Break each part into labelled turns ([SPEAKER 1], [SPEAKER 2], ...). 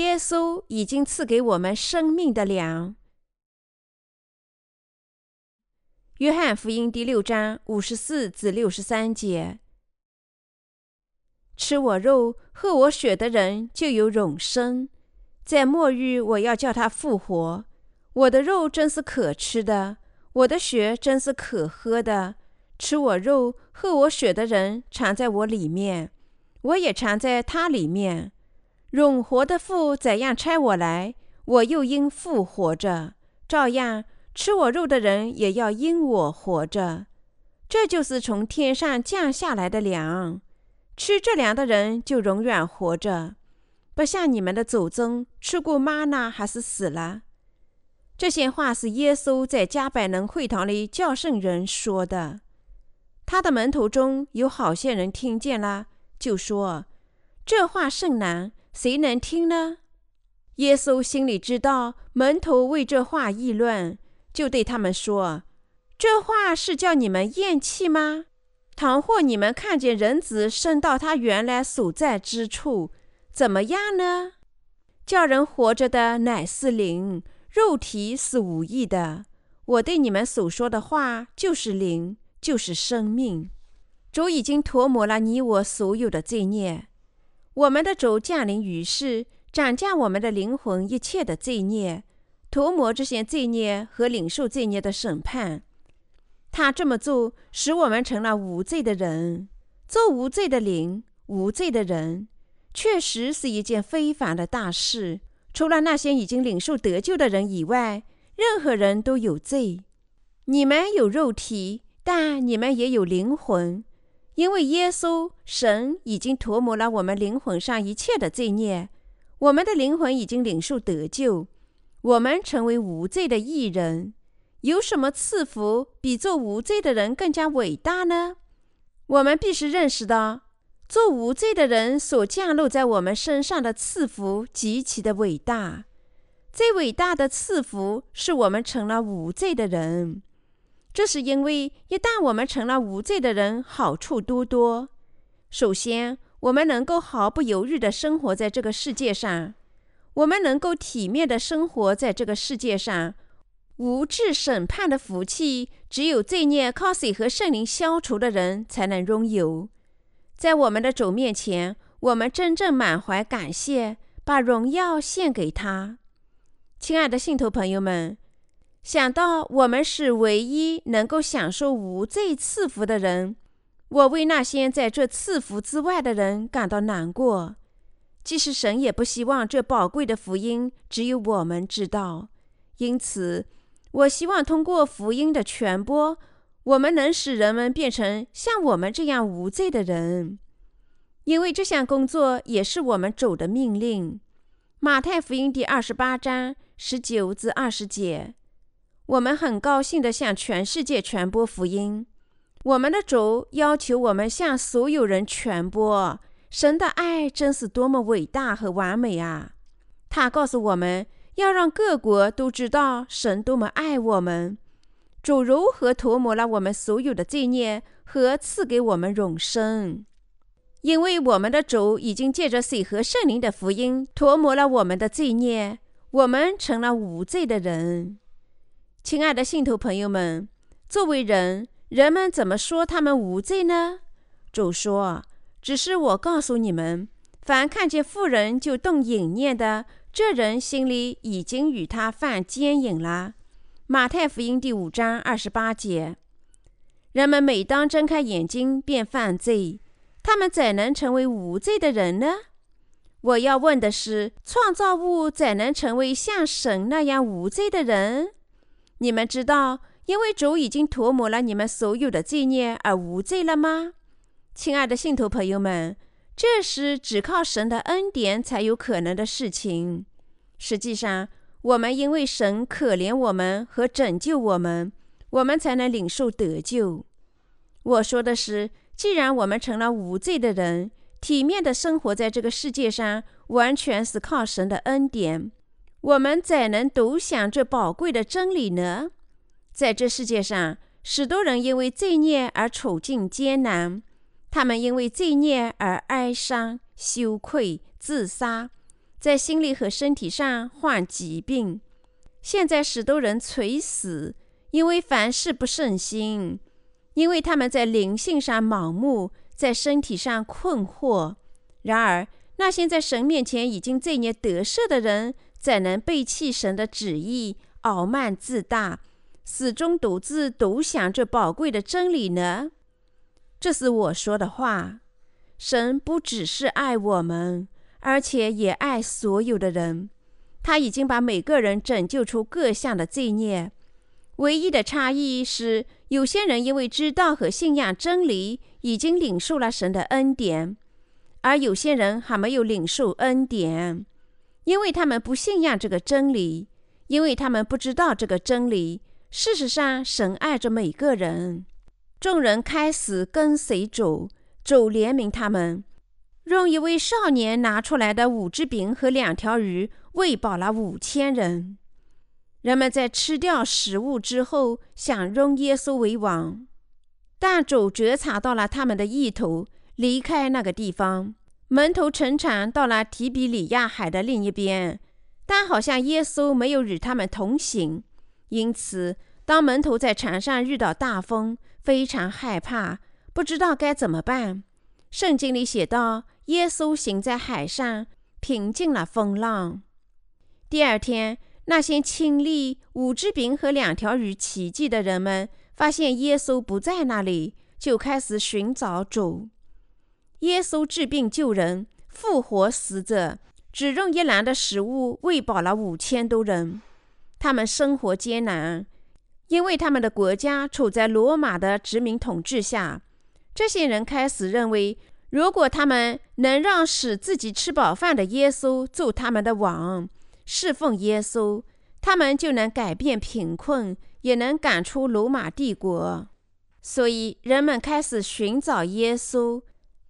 [SPEAKER 1] 耶稣已经赐给我们生命的粮。约翰福音第六章五十四至六十三节：吃我肉、喝我血的人就有永生，在末日我要叫他复活。我的肉真是可吃的，我的血真是可喝的。吃我肉、喝我血的人藏在我里面，我也藏在他里面。永活的父怎样差我来，我又因父活着；照样吃我肉的人也要因我活着。这就是从天上降下来的粮，吃这粮的人就永远活着，不像你们的祖宗吃过妈呢还是死了。这些话是耶稣在加百农会堂里叫圣人说的。他的门徒中有好些人听见了，就说：“这话甚难。”谁能听呢？耶稣心里知道门徒为这话议论，就对他们说：“这话是叫你们厌弃吗？倘或你们看见人子升到他原来所在之处，怎么样呢？叫人活着的乃是灵，肉体是无益的。我对你们所说的话就是灵，就是生命。主已经涂抹了你我所有的罪孽。”我们的主降临于世，斩降我们的灵魂一切的罪孽，涂抹这些罪孽和领受罪孽的审判。他这么做，使我们成了无罪的人。做无罪的灵、无罪的人，确实是一件非凡的大事。除了那些已经领受得救的人以外，任何人都有罪。你们有肉体，但你们也有灵魂。因为耶稣神已经涂抹了我们灵魂上一切的罪孽，我们的灵魂已经领受得救，我们成为无罪的义人。有什么赐福比做无罪的人更加伟大呢？我们必须认识到，做无罪的人所降落在我们身上的赐福极其的伟大。最伟大的赐福是我们成了无罪的人。这是因为，一旦我们成了无罪的人，好处多多。首先，我们能够毫不犹豫地生活在这个世界上；我们能够体面地生活在这个世界上。无质审判的福气，只有罪孽靠水和圣灵消除的人才能拥有。在我们的主面前，我们真正满怀感谢，把荣耀献给他。亲爱的信徒朋友们。想到我们是唯一能够享受无罪赐福的人，我为那些在这赐福之外的人感到难过。即使神也不希望这宝贵的福音只有我们知道，因此，我希望通过福音的传播，我们能使人们变成像我们这样无罪的人。因为这项工作也是我们主的命令。马太福音第二十八章十九至二十节。我们很高兴地向全世界传播福音。我们的主要求我们向所有人传播神的爱，真是多么伟大和完美啊！他告诉我们要让各国都知道神多么爱我们，主如何涂抹了我们所有的罪孽和赐给我们永生。因为我们的主已经借着水和圣灵的福音涂抹了我们的罪孽，我们成了无罪的人。亲爱的信徒朋友们，作为人，人们怎么说他们无罪呢？主说：“只是我告诉你们，凡看见妇人就动淫念的，这人心里已经与他犯奸淫了。”马太福音第五章二十八节。人们每当睁开眼睛便犯罪，他们怎能成为无罪的人呢？我要问的是：创造物怎能成为像神那样无罪的人？你们知道，因为主已经涂抹了你们所有的罪孽而无罪了吗？亲爱的信徒朋友们，这是只靠神的恩典才有可能的事情。实际上，我们因为神可怜我们和拯救我们，我们才能领受得救。我说的是，既然我们成了无罪的人，体面的生活在这个世界上，完全是靠神的恩典。我们怎能独享这宝贵的真理呢？在这世界上，许多人因为罪孽而处境艰难，他们因为罪孽而哀伤、羞愧、自杀，在心理和身体上患疾病。现在许多人垂死，因为凡事不顺心，因为他们在灵性上盲目，在身体上困惑。然而，那些在神面前已经罪孽得赦的人，怎能背弃神的旨意，傲慢自大，始终独自独享这宝贵的真理呢？这是我说的话。神不只是爱我们，而且也爱所有的人。他已经把每个人拯救出各项的罪孽，唯一的差异是，有些人因为知道和信仰真理，已经领受了神的恩典，而有些人还没有领受恩典，因为他们不信仰这个真理，因为他们不知道这个真理。事实上，神爱着每个人。众人开始跟随主，主怜悯他们。用一位少年拿出来的五只饼和两条鱼喂饱了五千人。人们在吃掉食物之后，想拥耶稣为王，但主觉察到了他们的意图，离开那个地方。门徒乘船到了提比里亚海的另一边，但好像耶稣没有与他们同行，因此，当门徒在船上遇到大风，非常害怕，不知道该怎么办。圣经里写道：“耶稣行在海上，平静了风浪。”第二天，那些亲历五只饼和两条鱼奇迹的人们发现耶稣不在那里，就开始寻找主。耶稣治病救人，复活死者，只用一篮的食物喂饱了五千多人。他们生活艰难，因为他们的国家处在罗马的殖民统治下。这些人开始认为，如果他们能让使自己吃饱饭的耶稣做他们的王，侍奉耶稣，他们就能改变贫困，也能赶出罗马帝国。所以，人们开始寻找耶稣，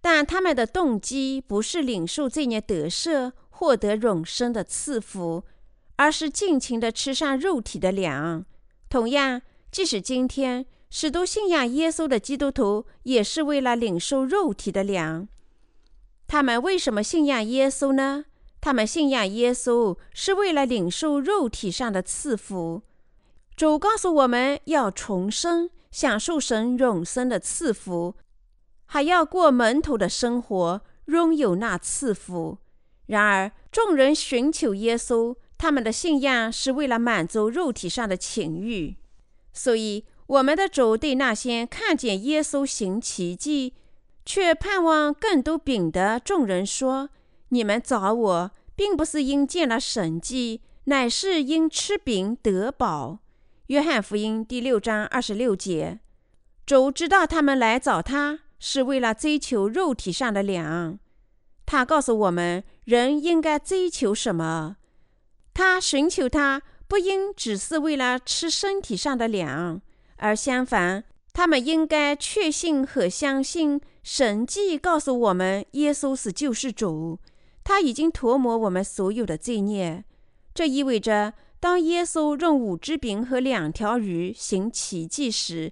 [SPEAKER 1] 但他们的动机不是领受罪孽得赦、获得永生的赐福，而是尽情地吃上肉体的粮。同样，即使今天。许多信仰耶稣的基督徒也是为了领受肉体的粮。他们为什么信仰耶稣呢？他们信仰耶稣是为了领受肉体上的赐福。主告诉我们要重生，享受神永生的赐福，还要过门徒的生活，拥有那赐福。然而，众人寻求耶稣，他们的信仰是为了满足肉体上的情欲，所以。我们的主对那些看见耶稣行奇迹，却盼望更多饼的众人说：“你们找我，并不是因见了神迹，乃是因吃饼得饱。”约翰福音第六章二十六节。主知道他们来找他是为了追求肉体上的粮。他告诉我们，人应该追求什么？他寻求他，不应只是为了吃身体上的粮。而相反，他们应该确信和相信神迹告诉我们，耶稣是救世主，他已经涂抹我们所有的罪孽。这意味着，当耶稣用五只饼和两条鱼行奇迹时，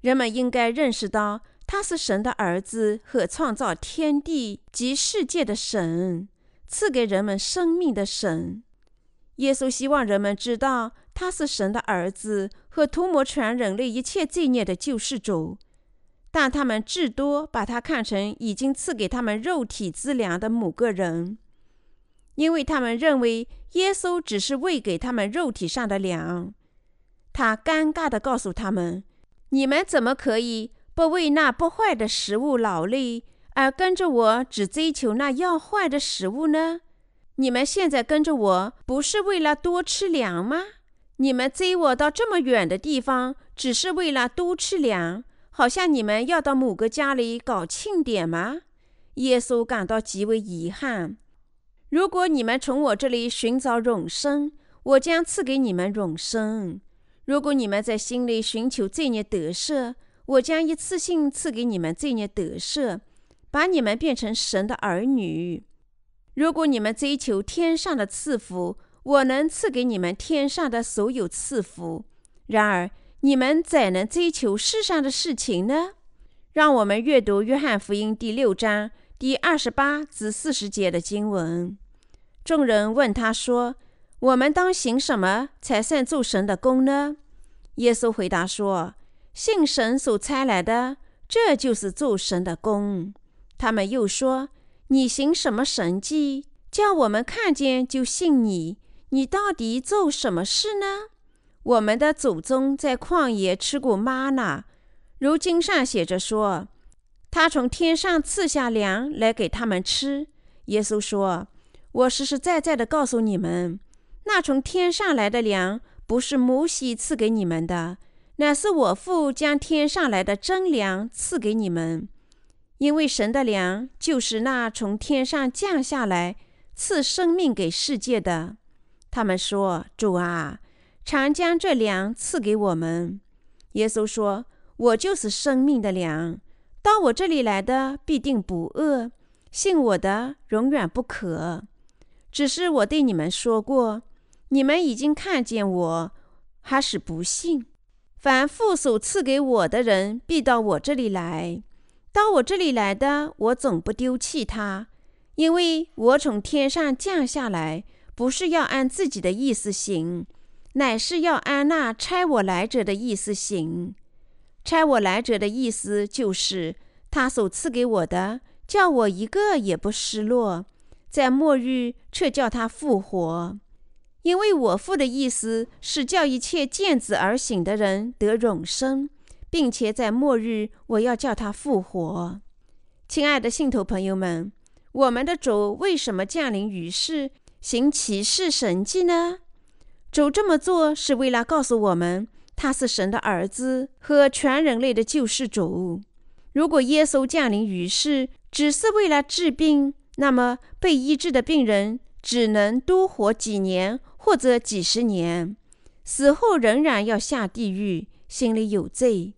[SPEAKER 1] 人们应该认识到他是神的儿子和创造天地及世界的神，赐给人们生命的神。耶稣希望人们知道。他是神的儿子和涂抹全人类一切罪孽的救世主，但他们至多把他看成已经赐给他们肉体之粮的某个人，因为他们认为耶稣只是喂给他们肉体上的粮。他尴尬地告诉他们：“你们怎么可以不为那不坏的食物劳累，而跟着我只追求那要坏的食物呢？你们现在跟着我，不是为了多吃粮吗？”你们追我到这么远的地方，只是为了多吃粮，好像你们要到某个家里搞庆典吗？耶稣感到极为遗憾。如果你们从我这里寻找永生，我将赐给你们永生；如果你们在心里寻求罪孽得赦，我将一次性赐给你们罪孽得赦，把你们变成神的儿女。如果你们追求天上的赐福，我能赐给你们天上的所有赐福，然而你们怎能追求世上的事情呢？让我们阅读约翰福音第六章第二十八至四十节的经文。众人问他说：“我们当行什么才算做神的功呢？”耶稣回答说：“信神所差来的，这就是做神的功。”他们又说：“你行什么神迹，叫我们看见就信你？你到底做什么事呢？”我们的祖宗在旷野吃过玛纳，如经上写着说：“他从天上赐下粮来给他们吃。”耶稣说：“我实实在在的告诉你们，那从天上来的粮。”不是摩西赐给你们的，乃是我父将天上来的真粮赐给你们。因为神的粮就是那从天上降下来赐生命给世界的。他们说：“主啊，常将这粮赐给我们。”耶稣说：“我就是生命的粮，到我这里来的必定不饿，信我的永远不渴。只是我对你们说过。”你们已经看见我，还是不信？凡父所赐给我的人，必到我这里来。到我这里来的，我总不丢弃他，因为我从天上降下来，不是要按自己的意思行，乃是要按那差我来者的意思行。差我来者的意思就是，他所赐给我的，叫我一个也不失落，在末日却叫他复活。因为我父的意思是叫一切见子而醒的人得永生，并且在末日我要叫他复活。亲爱的信徒朋友们，我们的主为什么降临于世行奇事神迹呢？主这么做是为了告诉我们，他是神的儿子和全人类的救世主。如果耶稣降临于世只是为了治病，那么被医治的病人只能多活几年。或者几十年，死后仍然要下地狱，心里有罪。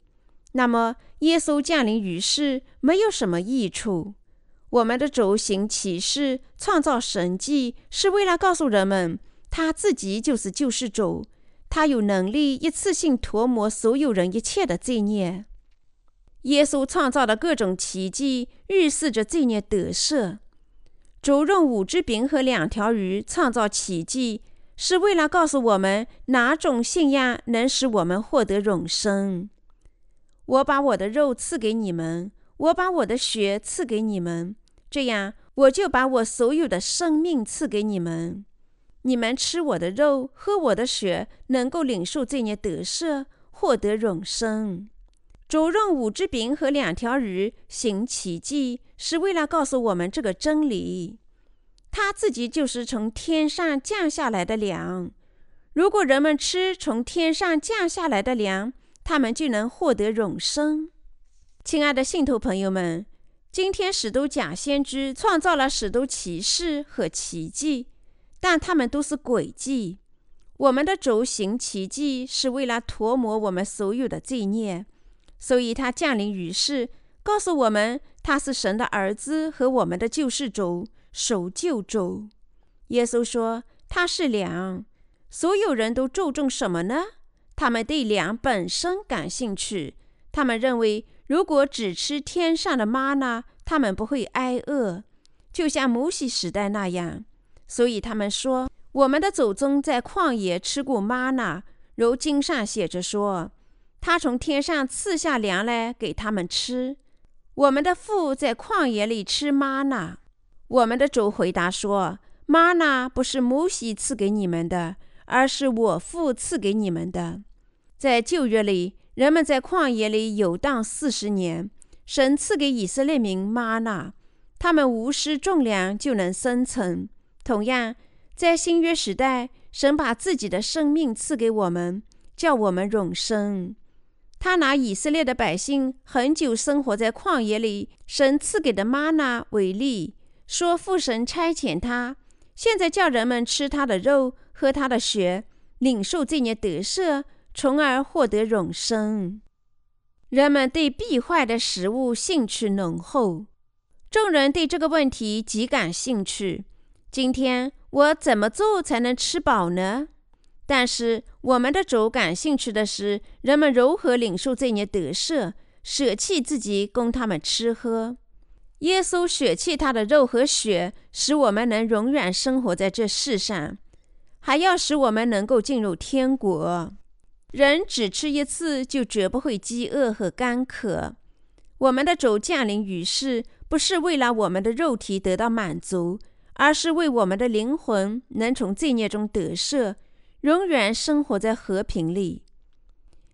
[SPEAKER 1] 那么，耶稣降临于世没有什么益处。我们的主行启示、创造神迹，是为了告诉人们，他自己就是救世主，他有能力一次性涂抹所有人一切的罪孽。耶稣创造的各种奇迹，预示着罪孽得赦。主用五只饼和两条鱼创造奇迹。是为了告诉我们哪种信仰能使我们获得永生。我把我的肉赐给你们，我把我的血赐给你们，这样我就把我所有的生命赐给你们。你们吃我的肉，喝我的血，能够领受罪孽得赦，获得永生。主用五只饼和两条鱼行奇迹，是为了告诉我们这个真理。他自己就是从天上降下来的粮。如果人们吃从天上降下来的粮，他们就能获得永生。亲爱的信徒朋友们，今天使徒假先知创造了许多奇事和奇迹，但他们都是诡计。我们的主行奇迹是为了涂抹我们所有的罪孽，所以他降临于世，告诉我们他是神的儿子和我们的救世主。守旧主，耶稣说他是粮。所有人都注重什么呢？他们对粮本身感兴趣。他们认为，如果只吃天上的玛纳，他们不会挨饿，就像摩西时代那样。所以他们说，我们的祖宗在旷野吃过玛纳，如经上写着说，他从天上赐下粮来给他们吃。我们的父在旷野里吃玛纳。我们的主回答说：“玛纳不是摩西赐给你们的，而是我父赐给你们的。在旧约里，人们在旷野里游荡四十年，神赐给以色列民玛纳，他们无视重量就能生存。同样，在新约时代，神把自己的生命赐给我们，叫我们永生。他拿以色列的百姓很久生活在旷野里，神赐给的玛纳为例。”说父神差遣他，现在叫人们吃他的肉，喝他的血，领受这孽得赦，从而获得永生。人们对必坏的食物兴趣浓厚，众人对这个问题极感兴趣。今天我怎么做才能吃饱呢？但是我们的主感兴趣的是人们如何领受这些得赦，舍弃自己供他们吃喝。耶稣舍弃他的肉和血，使我们能永远生活在这世上，还要使我们能够进入天国。人只吃一次，就绝不会饥饿和干渴。我们的主降临于世，不是为了我们的肉体得到满足，而是为我们的灵魂能从罪孽中得赦，永远生活在和平里。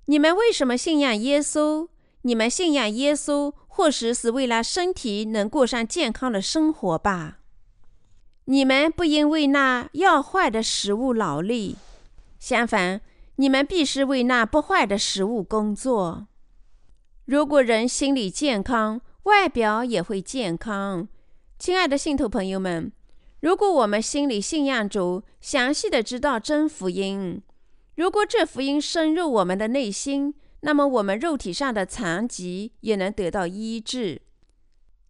[SPEAKER 1] 你们为什么信仰耶稣？你们信仰耶稣，或许是为了身体能过上健康的生活吧。你们不因为那要坏的食物劳力，相反。你们必须为那不坏的食物工作。如果人心理健康，外表也会健康。亲爱的信徒朋友们，如果我们心里信仰主，详细的知道真福音，如果这福音深入我们的内心，那么我们肉体上的残疾也能得到医治。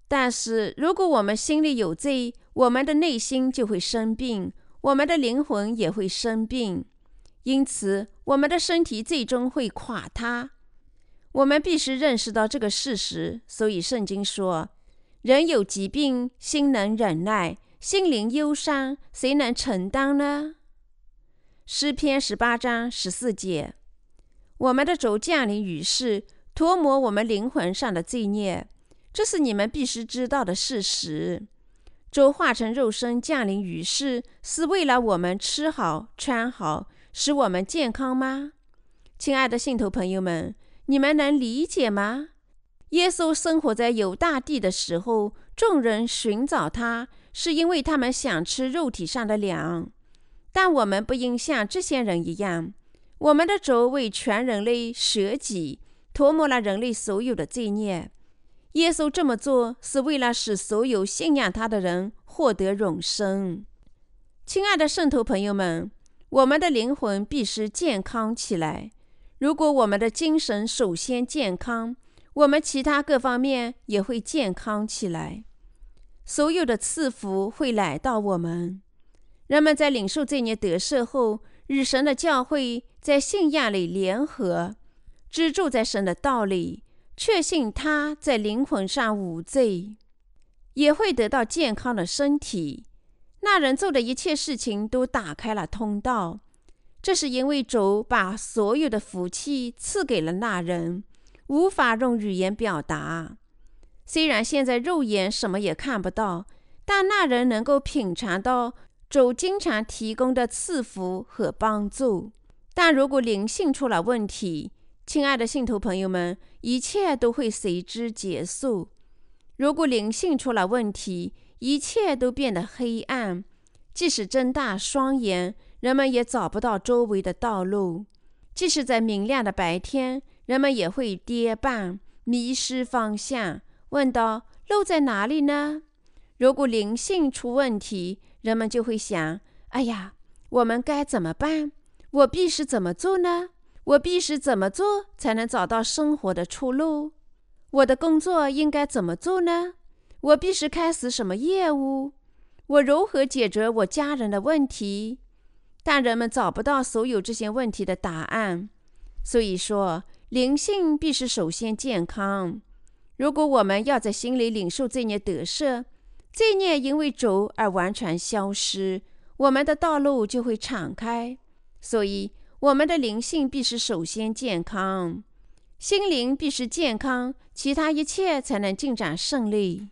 [SPEAKER 1] 但是，如果我们心里有罪，我们的内心就会生病，我们的灵魂也会生病。因此，我们的身体最终会垮塌。我们必须认识到这个事实。所以，圣经说：“人有疾病，心能忍耐；心灵忧伤，谁能承担呢？”诗篇十八章十四节。我们的主降临于世，涂抹我们灵魂上的罪孽，这是你们必须知道的事实。主化成肉身降临于世，是为了我们吃好穿好。使我们健康吗，亲爱的信徒朋友们，你们能理解吗？耶稣生活在犹大地的时候，众人寻找他，是因为他们想吃肉体上的粮。但我们不应像这些人一样，我们的主为全人类舍己，涂抹了人类所有的罪孽。耶稣这么做，是为了使所有信仰他的人获得永生。亲爱的圣徒朋友们。我们的灵魂必须健康起来。如果我们的精神首先健康，我们其他各方面也会健康起来。所有的赐福会来到我们。人们在领受这年得赦后，与神的教会在信仰里联合，居住在神的道里，确信他在灵魂上无罪，也会得到健康的身体。那人做的一切事情都打开了通道，这是因为主把所有的福气赐给了那人，无法用语言表达。虽然现在肉眼什么也看不到，但那人能够品尝到主经常提供的赐福和帮助。但如果灵性出了问题，亲爱的信徒朋友们，一切都会随之结束。如果灵性出了问题，一切都变得黑暗，即使睁大双眼，人们也找不到周围的道路；即使在明亮的白天，人们也会跌绊、迷失方向，问道：“路在哪里呢？”如果灵性出问题，人们就会想：“哎呀，我们该怎么办？我必须怎么做呢？我必须怎么做才能找到生活的出路？我的工作应该怎么做呢？”我必须开始什么业务？我如何解决我家人的问题？但人们找不到所有这些问题的答案。所以说，灵性必须首先健康。如果我们要在心里领受罪孽得赦，罪孽因为主而完全消失，我们的道路就会敞开。所以，我们的灵性必须首先健康，心灵必须健康，其他一切才能进展顺利。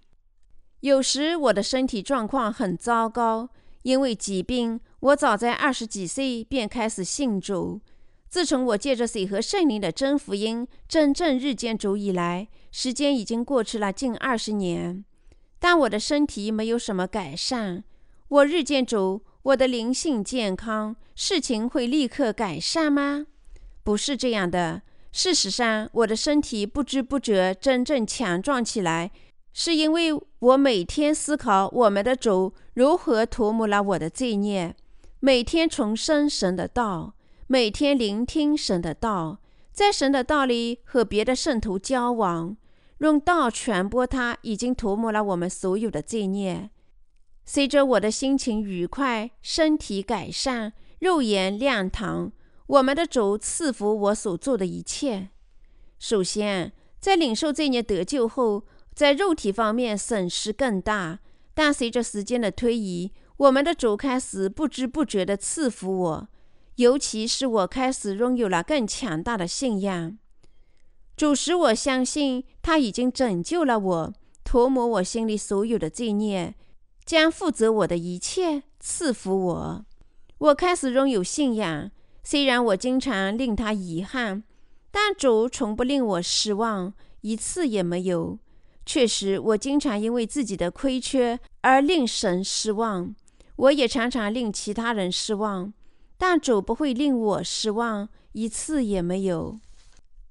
[SPEAKER 1] 有时我的身体状况很糟糕，因为疾病。我早在二十几岁便开始信主。自从我借着水和圣灵的真福音真正日见主以来，时间已经过去了近二十年，但我的身体没有什么改善。我日见主，我的灵性健康，事情会立刻改善吗？不是这样的。事实上，我的身体不知不觉真正强壮起来。是因为我每天思考我们的主如何涂抹了我的罪孽，每天重生神的道，每天聆听神的道，在神的道里和别的圣徒交往，用道传播他已经涂抹了我们所有的罪孽。随着我的心情愉快，身体改善，肉眼亮堂，我们的主赐福我所做的一切。首先，在领受罪孽得救后。在肉体方面损失更大。但随着时间的推移，我们的主开始不知不觉地赐福我，尤其是我开始拥有了更强大的信仰。主使我相信他已经拯救了我，涂抹我心里所有的罪孽，将负责我的一切，赐福我。我开始拥有信仰，虽然我经常令他遗憾，但主从不令我失望，一次也没有。确实，我经常因为自己的亏缺而令神失望，我也常常令其他人失望，但主不会令我失望，一次也没有。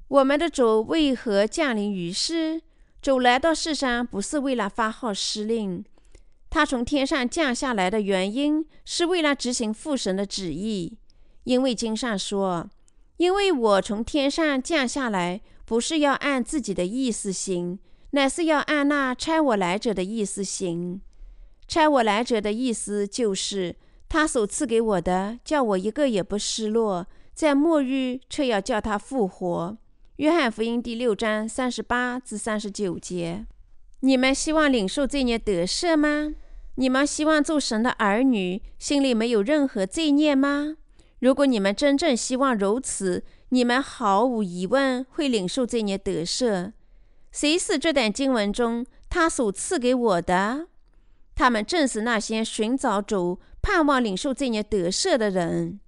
[SPEAKER 1] 我们的主为何降临于世？主来到世上不是为了发号施令，他从天上降下来的原因是为了执行父神的旨意。因为经上说：“因为我从天上降下来，不是要按自己的意思行，乃是要按那差我来者的意思行。差我来者的意思就是，他所赐给我的，叫我一个也不失落，在末日却要叫他复活。”约翰福音第六章三十八至三十九节：你们希望领受罪孽得赦吗？你们希望做神的儿女，心里没有任何罪孽吗？如果你们真正希望如此，你们毫无疑问会领受罪孽得赦。谁是这段经文中他所赐给我的？他们正是那些寻找主、盼望领受罪孽得赦的人。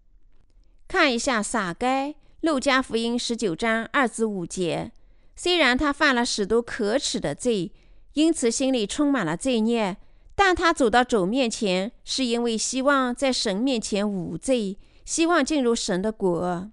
[SPEAKER 1] 看一下撒该。路加福音十九章二至五节，虽然他犯了许多可耻的罪，因此心里充满了罪孽，但他走到主面前，是因为希望在神面前无罪，希望进入神的国。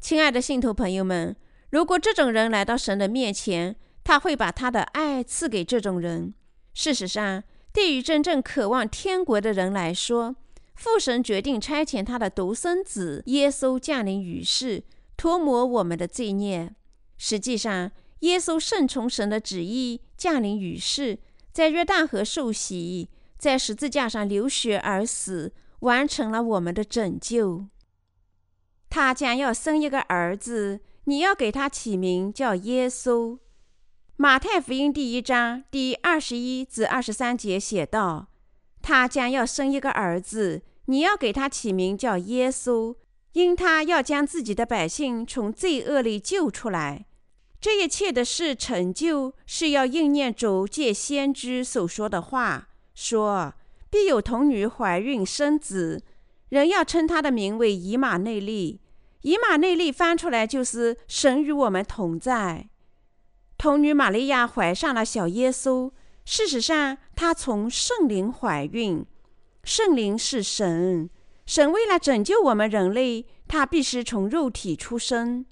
[SPEAKER 1] 亲爱的信徒朋友们，如果这种人来到神的面前，他会把他的爱赐给这种人。事实上，对于真正渴望天国的人来说，父神决定差遣他的独生子耶稣降临于世，涂抹我们的罪孽。实际上，耶稣顺从神的旨意降临于世，在约旦河受洗，在十字架上流血而死，完成了我们的拯救。他将要生一个儿子，你要给他起名叫耶稣。马太福音第一章第二十一至二十三节写道：“他将要生一个儿子。”你要给他起名叫耶稣，因他要将自己的百姓从罪恶里救出来。这一切的事成就，是要应验主借先知所说的话，说必有童女怀孕生子，人要称他的名为以马内利。以马内利翻出来就是神与我们同在。童女玛利亚怀上了小耶稣，事实上，她从圣灵怀孕。圣灵是神，神为了拯救我们人类，他必须从肉体出生，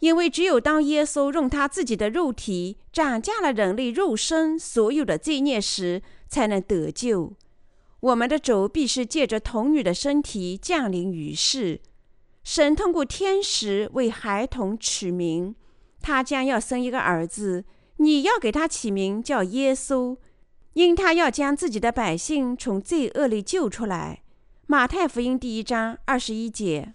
[SPEAKER 1] 因为只有当耶稣用他自己的肉体涨价了人类肉身所有的罪孽时，才能得救。我们的主必须借着童女的身体降临于世。神通过天使为孩童取名，他将要生一个儿子，你要给他起名叫耶稣。因他要将自己的百姓从罪恶里救出来。马太福音第一章二十一节，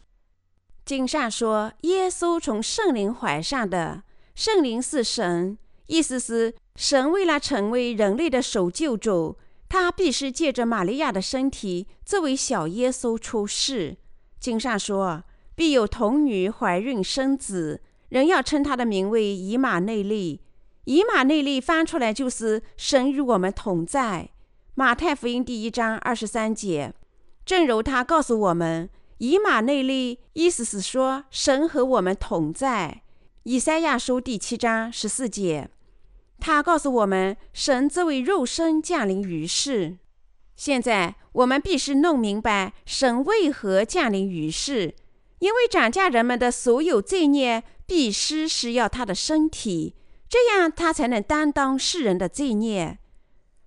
[SPEAKER 1] 经上说：“耶稣从圣灵怀上的，圣灵是神，意思是神为了成为人类的守救主，他必须借着玛利亚的身体作为小耶稣出世。”经上说：“必有童女怀孕生子，人要称他的名为以马内利。”以马内利翻出来就是神与我们同在。马太福音第一章二十三节，正如他告诉我们，以马内利意思是说神和我们同在。以赛亚书第七章十四节，他告诉我们神作为肉身降临于世。现在我们必须弄明白神为何降临于世，因为涨价人们的所有罪孽必须是要他的身体。这样，他才能担当世人的罪孽。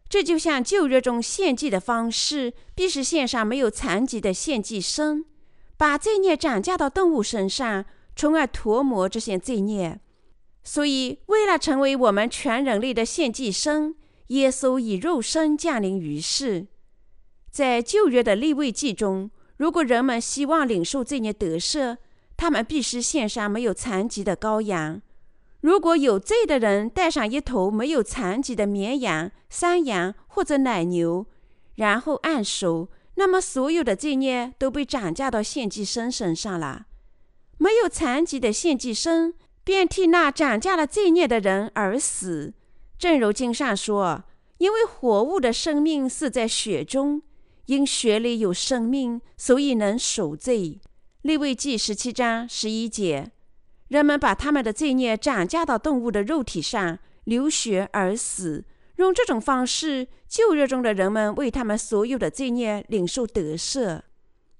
[SPEAKER 1] 这就像旧约中献祭的方式，必须献上没有残疾的献祭牲，把罪孽转嫁到动物身上，从而涂抹这些罪孽。所以，为了成为我们全人类的献祭牲，耶稣以肉身降临于世。在旧约的立位记中，如果人们希望领受罪孽得赦，他们必须献上没有残疾的羔羊。如果有罪的人带上一头没有残疾的绵羊、山羊或者奶牛，然后按手，那么所有的罪孽都被转嫁到献祭生身上了。没有残疾的献祭生便替那转嫁了罪孽的人而死。正如经上说：“因为活物的生命是在血中，因血里有生命，所以能赎罪。”利未记十七章十一节。人们把他们的罪孽转嫁到动物的肉体上，流血而死。用这种方式，旧约中的人们为他们所有的罪孽领受得赦。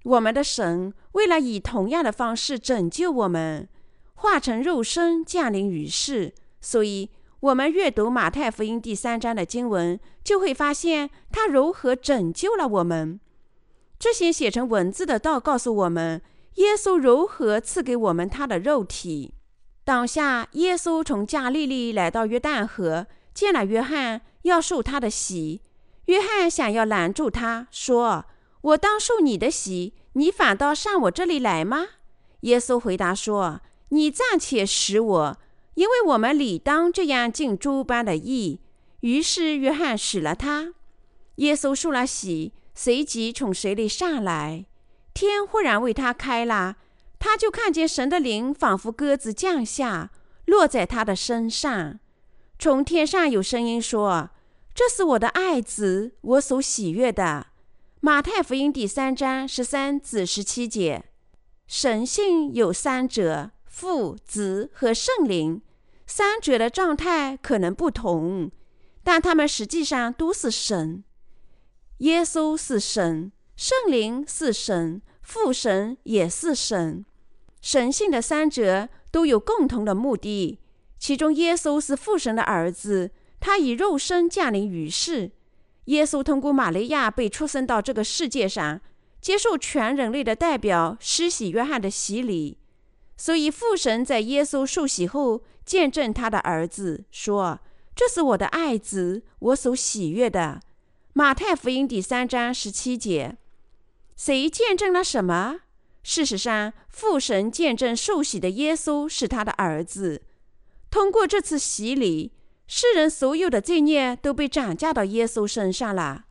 [SPEAKER 1] 我们的神为了以同样的方式拯救我们，化成肉身降临于世。所以，我们阅读马太福音第三章的经文，就会发现他如何拯救了我们。这些写成文字的道告诉我们。耶稣如何赐给我们他的肉体？当下，耶稣从加利利来到约旦河，见了约翰，要受他的洗。约翰想要拦住他，说：“我当受你的洗，你反倒上我这里来吗？”耶稣回答说：“你暂且使我，因为我们理当这样尽诸般的义。”于是约翰使了他。耶稣受了洗，随即从水里上来。天忽然为他开了，他就看见神的灵仿佛鸽子降下，落在他的身上。从天上有声音说：“这是我的爱子，我所喜悦的。”马太福音第三章十三至十七节。神性有三者：父、子和圣灵。三者的状态可能不同，但他们实际上都是神。耶稣是神。圣灵是神，父神也是神，神性的三者都有共同的目的。其中，耶稣是父神的儿子，他以肉身降临于世。耶稣通过玛利亚被出生到这个世界上，接受全人类的代表施洗约翰的洗礼。所以，父神在耶稣受洗后见证他的儿子，说：“这是我的爱子，我所喜悦的。”马太福音第三章十七节。谁见证了什么？事实上，父神见证受洗的耶稣是他的儿子。通过这次洗礼，世人所有的罪孽都被转嫁到耶稣身上了。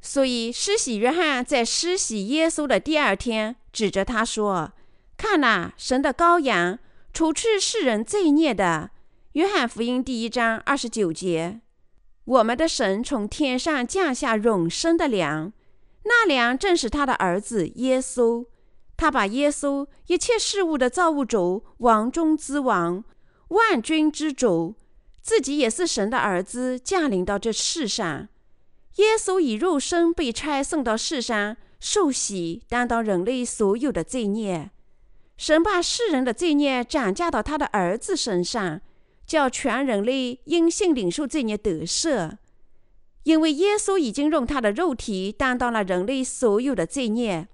[SPEAKER 1] 所以，施洗约翰在施洗耶稣的第二天，指着他说：“看呐，神的羔羊，除去世人罪孽的。”约翰福音第一章二十九节。我们的神从天上降下永生的粮。那粮正是他的儿子耶稣，他把耶稣一切事物的造物主、王中之王、万军之主，自己也是神的儿子，降临到这世上。耶稣以肉身被差送到世上，受洗，担当人类所有的罪孽。神把世人的罪孽转嫁到他的儿子身上，叫全人类因信领受罪孽得赦。因为耶稣已经用他的肉体担当了人类所有的罪孽。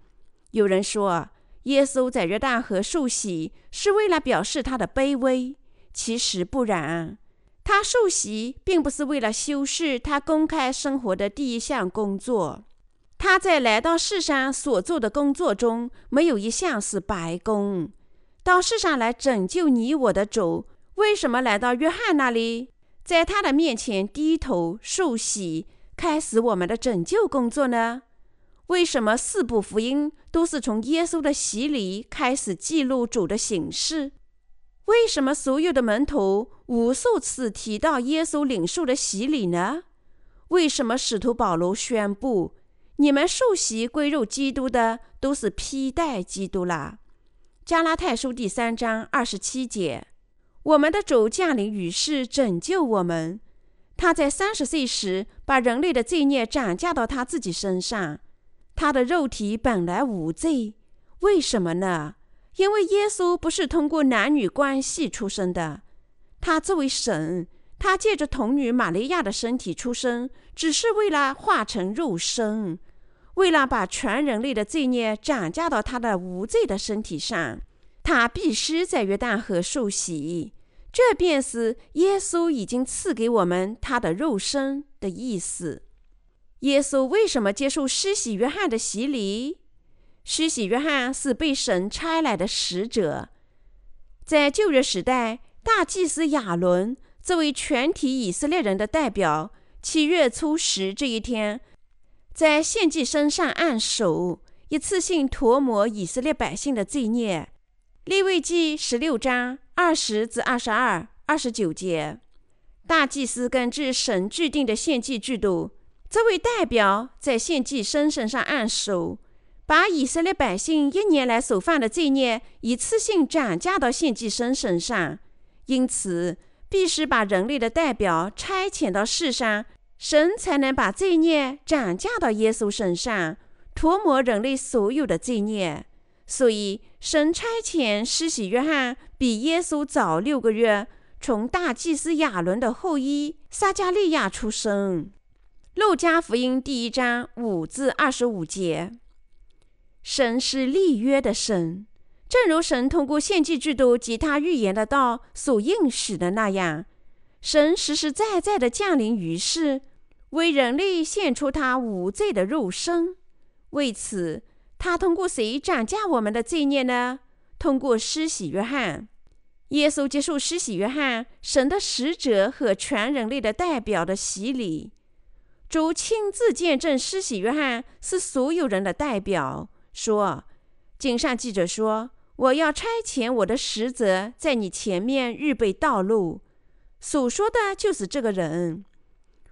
[SPEAKER 1] 有人说，耶稣在约旦河受洗是为了表示他的卑微，其实不然。他受洗并不是为了修饰他公开生活的第一项工作。他在来到世上所做的工作中，没有一项是白工。到世上来拯救你我的主，为什么来到约翰那里？在他的面前低头受洗，开始我们的拯救工作呢？为什么四部福音都是从耶稣的洗礼开始记录主的形式？为什么所有的门徒无数次提到耶稣领受的洗礼呢？为什么使徒保罗宣布：“你们受洗归入基督的，都是披戴基督啦？”加拉太书第三章二十七节。我们的主降临于世，拯救我们。他在三十岁时把人类的罪孽转嫁到他自己身上。他的肉体本来无罪，为什么呢？因为耶稣不是通过男女关系出生的。他作为神，他借着童女玛利亚的身体出生，只是为了化成肉身，为了把全人类的罪孽转嫁到他的无罪的身体上。他必须在约旦河受洗，这便是耶稣已经赐给我们他的肉身的意思。耶稣为什么接受施洗约翰的洗礼？施洗约翰是被神差来的使者。在旧约时代，大祭司亚伦作为全体以色列人的代表，七月初十这一天，在献祭身上按手，一次性涂抹以色列百姓的罪孽。利未记十六章二十至二十二、二十九节，大祭司根据神制定的献祭制度，这位代表在献祭身身上按手。把以色列百姓一年来所犯的罪孽一次性转嫁到献祭生身上，因此必须把人类的代表差遣到世上，神才能把罪孽转嫁到耶稣身上，涂抹人类所有的罪孽。所以，神差遣施洗约翰比耶稣早六个月从大祭司亚伦的后裔撒加利亚出生。路加福音第一章五至二十五节。神是立约的神，正如神通过献祭制度及他预言的道所应许的那样，神实实在在的降临于世，为人类献出他无罪的肉身。为此，他通过谁涨价我们的罪孽呢？通过施洗约翰。耶稣接受施洗约翰，神的使者和全人类的代表的洗礼。主亲自见证施洗约翰是所有人的代表。说，经上记者说：“我要差遣我的使者在你前面预备道路。”所说的就是这个人。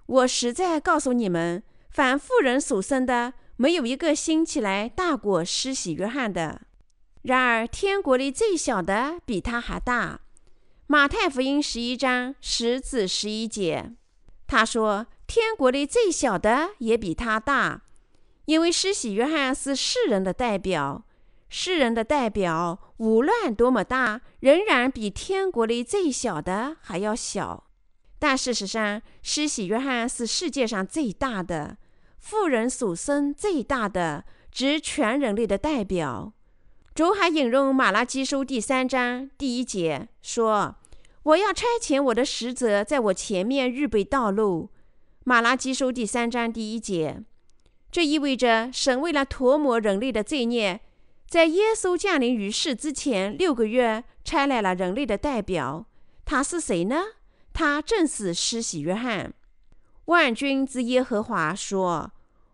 [SPEAKER 1] 我实在告诉你们，凡妇人所生的，没有一个兴起来大过施洗约翰的。然而，天国里最小的比他还大。马太福音十一章十至十一节，他说：“天国里最小的也比他大。”因为施洗约翰是世人的代表，世人的代表无论多么大，仍然比天国里最小的还要小。但事实上，施洗约翰是世界上最大的，富人所生最大的，指全人类的代表。主还引用马拉基书第三章第一节说：“我要差遣我的使者在我前面预备道路。”马拉基书第三章第一节。这意味着，神为了涂抹人类的罪孽，在耶稣降临于世之前六个月，差来了人类的代表。他是谁呢？他正是施洗约翰。万军之耶和华说：“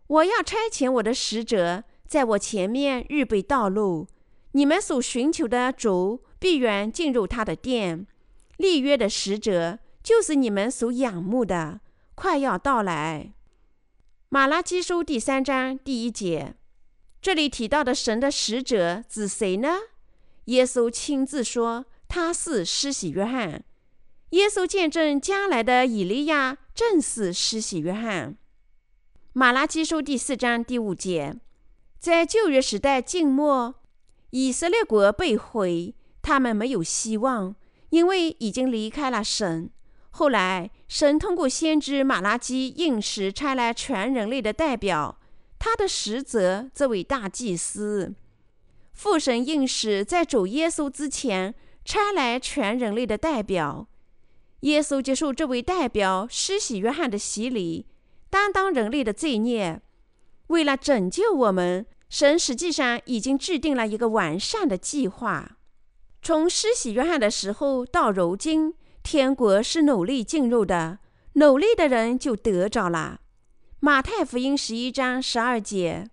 [SPEAKER 1] 我要差遣我的使者，在我前面预备道路。你们所寻求的主必然进入他的殿。立约的使者，就是你们所仰慕的，快要到来。”马拉基书第三章第一节，这里提到的神的使者指谁呢？耶稣亲自说他是施洗约翰。耶稣见证将来的以利亚正是施洗约翰。马拉基书第四章第五节，在旧约时代静默，以色列国被毁，他们没有希望，因为已经离开了神。后来，神通过先知马拉基应时差来全人类的代表，他的使者这位大祭司。父神应时在主耶稣之前差来全人类的代表，耶稣接受这位代表施洗约翰的洗礼，担当人类的罪孽。为了拯救我们，神实际上已经制定了一个完善的计划。从施洗约翰的时候到如今。天国是努力进入的，努力的人就得着了。马太福音十一章十二节，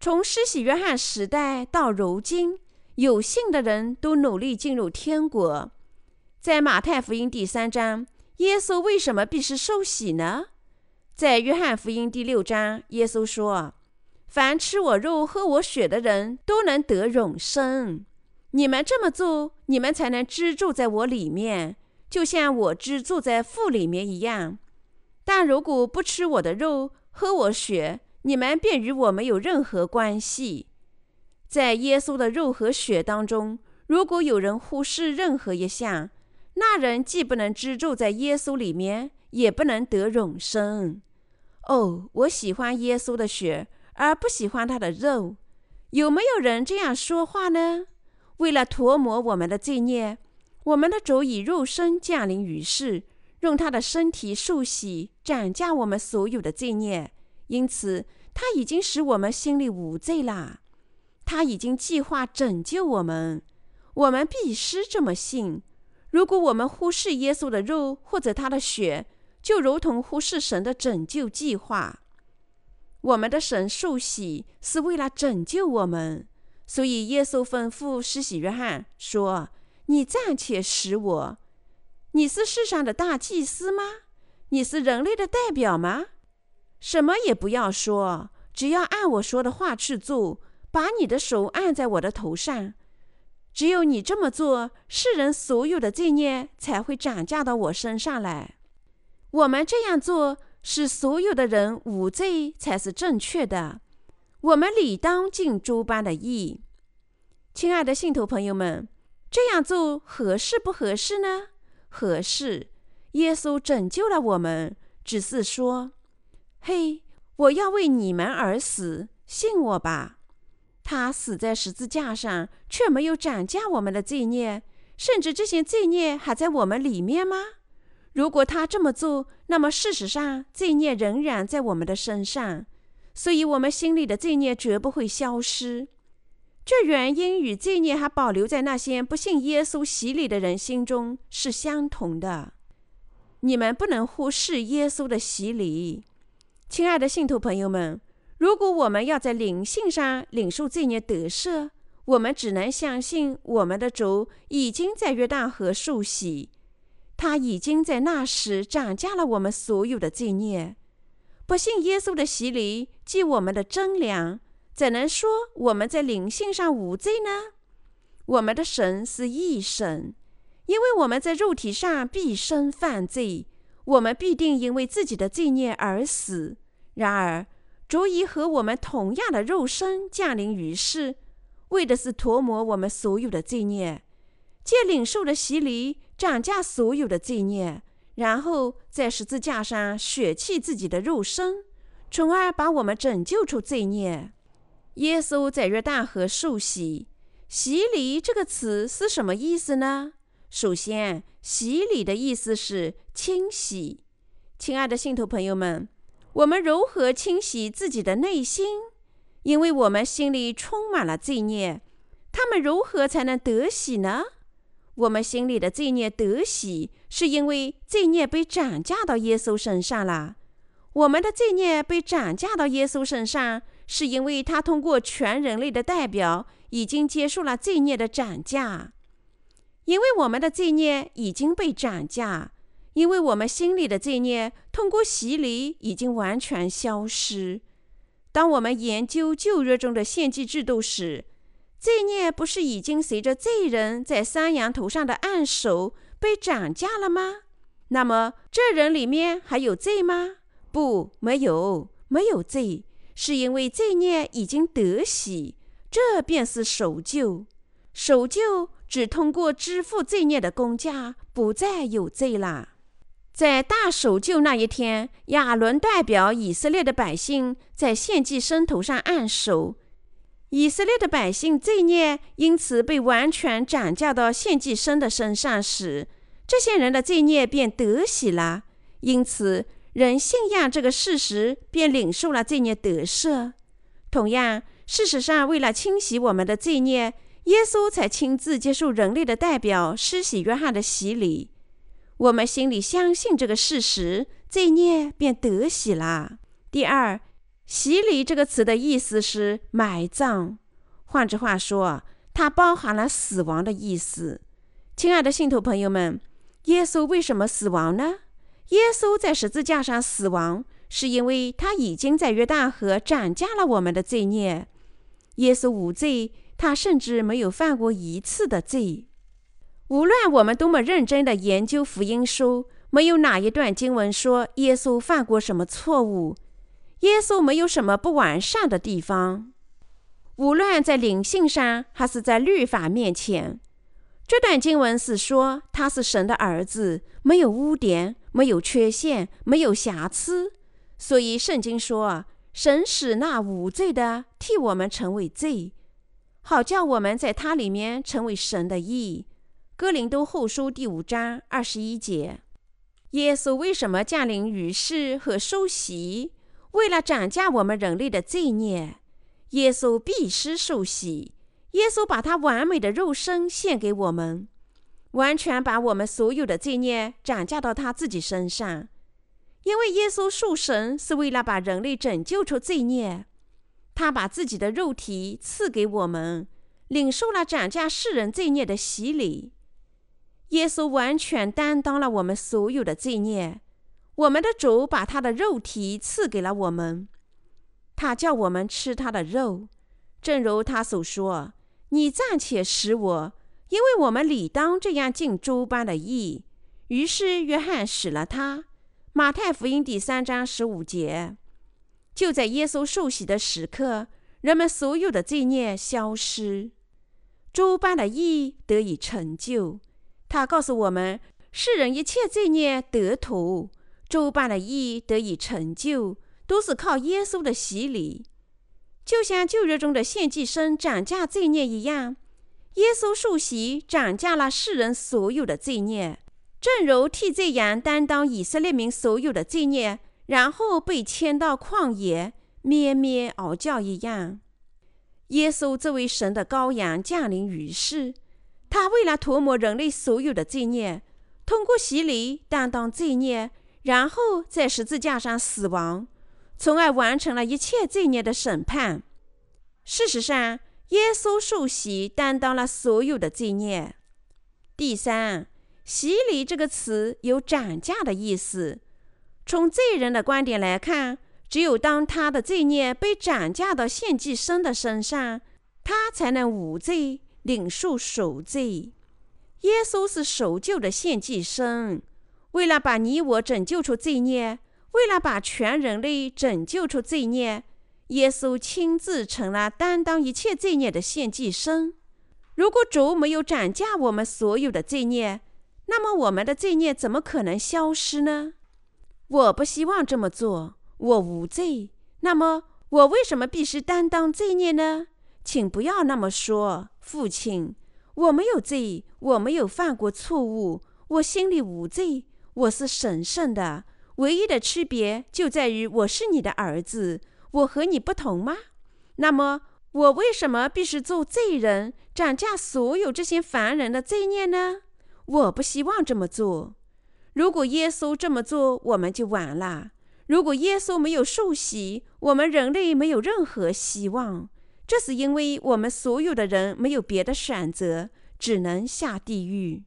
[SPEAKER 1] 从施洗约翰时代到如今，有信的人都努力进入天国。在马太福音第三章，耶稣为什么必须受洗呢？在约翰福音第六章，耶稣说：“凡吃我肉、喝我血的人都能得永生。你们这么做，你们才能居住在我里面。”就像我只住在腹里面一样，但如果不吃我的肉，喝我血，你们便与我没有任何关系。在耶稣的肉和血当中，如果有人忽视任何一项，那人既不能居住在耶稣里面，也不能得永生。哦，我喜欢耶稣的血，而不喜欢他的肉。有没有人这样说话呢？为了涂抹我们的罪孽。我们的主以肉身降临于世，用他的身体受洗，斩价我们所有的罪孽。因此，他已经使我们心里无罪啦。他已经计划拯救我们，我们必须这么信。如果我们忽视耶稣的肉或者他的血，就如同忽视神的拯救计划。我们的神受洗是为了拯救我们，所以耶稣吩咐施洗约翰说：“你暂且使我。你是世上的大祭司吗？你是人类的代表吗？什么也不要说，只要按我说的话去做，把你的手按在我的头上。只有你这么做，世人所有的罪孽才会转嫁到我身上来。我们这样做。”使所有的人无罪才是正确的，我们理当尽诸般的义。亲爱的信徒朋友们，这样做合适不合适呢？合适。耶稣拯救了我们，只是说：“嘿，我要为你们而死，信我吧。”他死在十字架上，却没有斩价我们的罪孽，甚至这些罪孽还在我们里面吗？如果他这么做，那么事实上罪孽仍然在我们的身上，所以我们心里的罪孽绝不会消失。这原因与罪孽还保留在那些不信耶稣洗礼的人心中是相同的。你们不能忽视耶稣的洗礼，亲爱的信徒朋友们。如果我们要在灵性上领受罪孽得赦，我们只能相信我们的主已经在约旦河受洗。他已经在那时涨价了我们所有的罪孽。不信耶稣的洗礼，即我们的真良，怎能说我们在灵性上无罪呢？我们的神是义神，因为我们在肉体上必生犯罪，我们必定因为自己的罪孽而死。然而，主已和我们同样的肉身降临于世，为的是涂抹我们所有的罪孽，借领受的洗礼。涨价所有的罪孽，然后在十字架上血弃自己的肉身，从而把我们拯救出罪孽。耶稣在约旦河受洗，洗礼这个词是什么意思呢？首先，洗礼的意思是清洗。亲爱的信徒朋友们，我们如何清洗自己的内心？因为我们心里充满了罪孽，他们如何才能得洗呢？我们心里的罪孽得洗，是因为罪孽被转嫁到耶稣身上了。我们的罪孽被转嫁到耶稣身上，是因为他通过全人类的代表，已经结束了罪孽的涨价。因为我们的罪孽已经被涨价，因为我们心里的罪孽通过洗礼已经完全消失。当我们研究旧约中的献祭制度时，罪孽不是已经随着罪人在山羊头上的按手被涨价了吗？那么这人里面还有罪吗？不，没有，没有罪，是因为罪孽已经得洗，这便是守旧。守旧只通过支付罪孽的工价，不再有罪了。在大守旧那一天，亚伦代表以色列的百姓在献祭牲头上按手。以色列的百姓罪孽因此被完全转嫁到献祭牲的身上时，这些人的罪孽便得洗了。因此，人信仰这个事实，便领受了罪孽得赦。同样，事实上，为了清洗我们的罪孽，耶稣才亲自接受人类的代表施洗约翰的洗礼。我们心里相信这个事实，罪孽便得洗了。第二。洗礼这个词的意思是埋葬，换句话说，它包含了死亡的意思。亲爱的信徒朋友们，耶稣为什么死亡呢？耶稣在十字架上死亡，是因为他已经在约旦河斩价了我们的罪孽。耶稣无罪，他甚至没有犯过一次的罪。无论我们多么认真的研究福音书，没有哪一段经文说耶稣犯过什么错误。耶稣没有什么不完善的地方，无论在灵性上还是在律法面前。这段经文是说他是神的儿子，没有污点，没有缺陷，没有瑕疵。所以圣经说，神使那无罪的替我们成为罪，好叫我们在他里面成为神的义。哥林多后书第五章二十一节。耶稣为什么降临于世和受洗？为了涨价我们人类的罪孽，耶稣必须受洗。耶稣把他完美的肉身献给我们。完全把我们所有的罪孽转嫁到他自己身上。因为耶稣属神是为了把人类拯救出罪孽，他把自己的肉体赐给我们，领受了转嫁世人罪孽的洗礼。耶稣完全担当了我们所有的罪孽。我们的主把他的肉体赐给了我们，他叫我们吃他的肉，正如他所说：“你暂且使我，因为我们理当这样尽诸般的义。”于是约翰使了他。马太福音第三章十五节，就在耶稣受洗的时刻，人们所有的罪孽消失，诸般的义得以成就。他告诉我们，世人一切罪孽得脱。周般的义得以成就，都是靠耶稣的洗礼，就像旧约中的献祭生涨价罪孽一样。耶稣受洗涨价了世人所有的罪孽，正如替罪羊担当以色列民所有的罪孽，然后被牵到旷野咩咩嗷叫一样。耶稣作为神的羔羊降临于世，他为了涂抹人类所有的罪孽，通过洗礼担当罪孽。然后在十字架上死亡，从而完成了一切罪孽的审判。事实上，耶稣受洗担当了所有的罪孽。第三，洗礼这个词有涨价的意思。从罪人的观点来看，只有当他的罪孽被涨价到献祭生的身上，他才能无罪领受赎罪。耶稣是赎救的献祭生。为了把你我拯救出罪孽，为了把全人类拯救出罪孽，耶稣亲自成了担当一切罪孽的献祭生。如果主没有斩价我们所有的罪孽，那么我们的罪孽怎么可能消失呢？我不希望这么做，我无罪。那么我为什么必须担当罪孽呢？请不要那么说，父亲，我没有罪，我没有犯过错误，我心里无罪。我是神圣的，唯一的区别就在于我是你的儿子，我和你不同吗？那么我为什么必须做罪人，涨价所有这些凡人的罪孽呢？我不希望这么做。如果耶稣这么做，我们就完了。如果耶稣没有受洗，我们人类没有任何希望。这是因为我们所有的人没有别的选择，只能下地狱。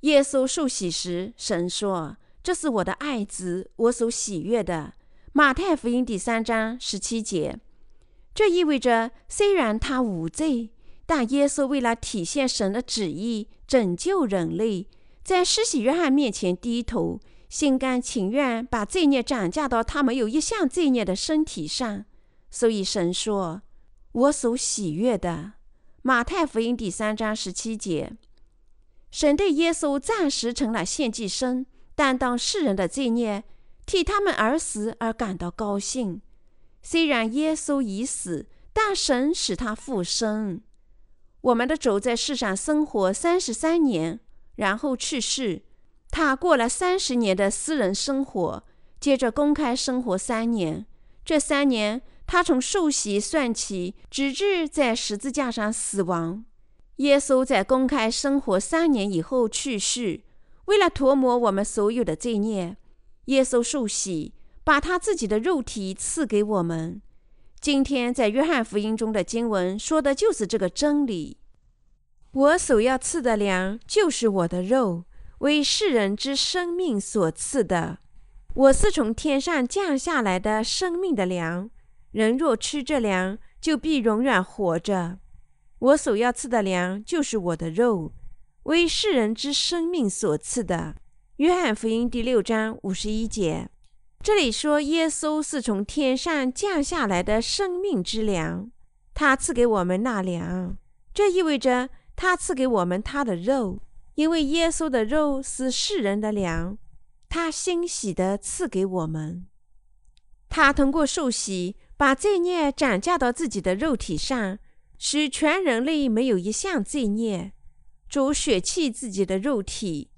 [SPEAKER 1] 耶稣受洗时，神说：“这是我的爱子，我所喜悦的。”马太福音第三章十七节。这意味着，虽然他无罪，但耶稣为了体现神的旨意，拯救人类，在施洗约翰面前低头，心甘情愿把罪孽转嫁到他没有一项罪孽的身体上。所以神说：“我所喜悦的。”马太福音第三章十七节。神对耶稣暂时成了献祭生，担当世人的罪孽，替他们而死而感到高兴。虽然耶稣已死，但神使他复生。我们的主在世上生活三十三年，然后去世。他过了三十年的私人生活，接着公开生活三年。这三年，他从受洗算起，直至在十字架上死亡。耶稣在公开生活三年以后去世，为了涂抹我们所有的罪孽，耶稣受洗，把他自己的肉体赐给我们。今天在约翰福音中的经文说的就是这个真理。我所要赐的粮，就是我的肉，为世人之生命所赐的。我是从天上降下来的生命的粮，人若吃这粮，就必永远活着。我所要赐的粮，就是我的肉，为世人之生命所赐的。约翰福音第六章五十一节，这里说耶稣是从天上降下来的生命之粮，他赐给我们那粮，这意味着他赐给我们他的肉，因为耶稣的肉是世人的粮，他欣喜的赐给我们。他通过受洗，把罪孽转嫁到自己的肉体上。使全人类没有一项罪孽，主血弃自己的肉体，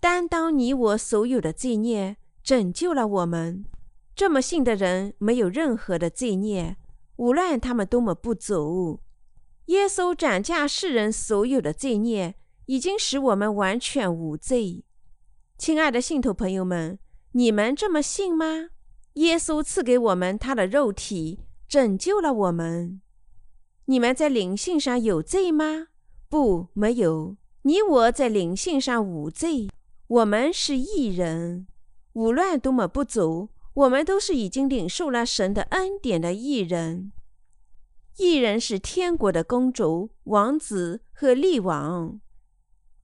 [SPEAKER 1] 担当你我所有的罪孽，拯救了我们。这么信的人没有任何的罪孽，无论他们多么不足。耶稣斩价世人所有的罪孽，已经使我们完全无罪。亲爱的信徒朋友们，你们这么信吗？耶稣赐给我们他的肉体，拯救了我们。你们在灵性上有罪吗？不，没有。你我在灵性上无罪，我们是异人。无论多么不足，我们都是已经领受了神的恩典的异人。义人是天国的公主、王子和立王。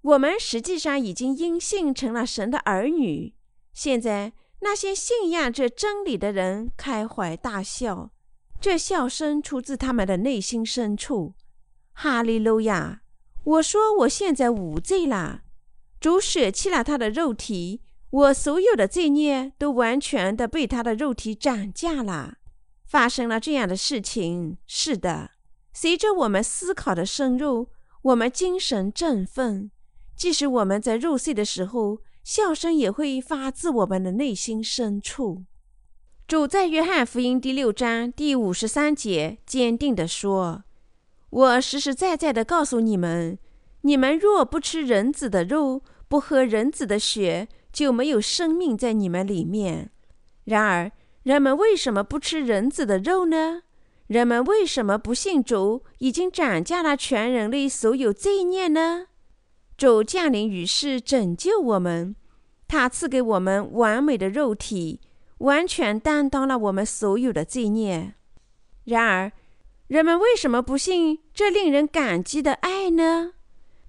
[SPEAKER 1] 我们实际上已经因信成了神的儿女。现在那些信仰这真理的人开怀大笑。这笑声出自他们的内心深处。哈利路亚！我说我现在无罪了，主舍弃了他的肉体，我所有的罪孽都完全的被他的肉体涨价了。发生了这样的事情，是的。随着我们思考的深入，我们精神振奋。即使我们在入睡的时候，笑声也会发自我们的内心深处。主在约翰福音第六章第五十三节坚定地说：“我实实在在地告诉你们，你们若不吃人子的肉，不喝人子的血，就没有生命在你们里面。然而，人们为什么不吃人子的肉呢？人们为什么不信主已经涨价了全人类所有罪孽呢？主降临于世，拯救我们，他赐给我们完美的肉体。”完全担当了我们所有的罪孽。然而，人们为什么不信这令人感激的爱呢？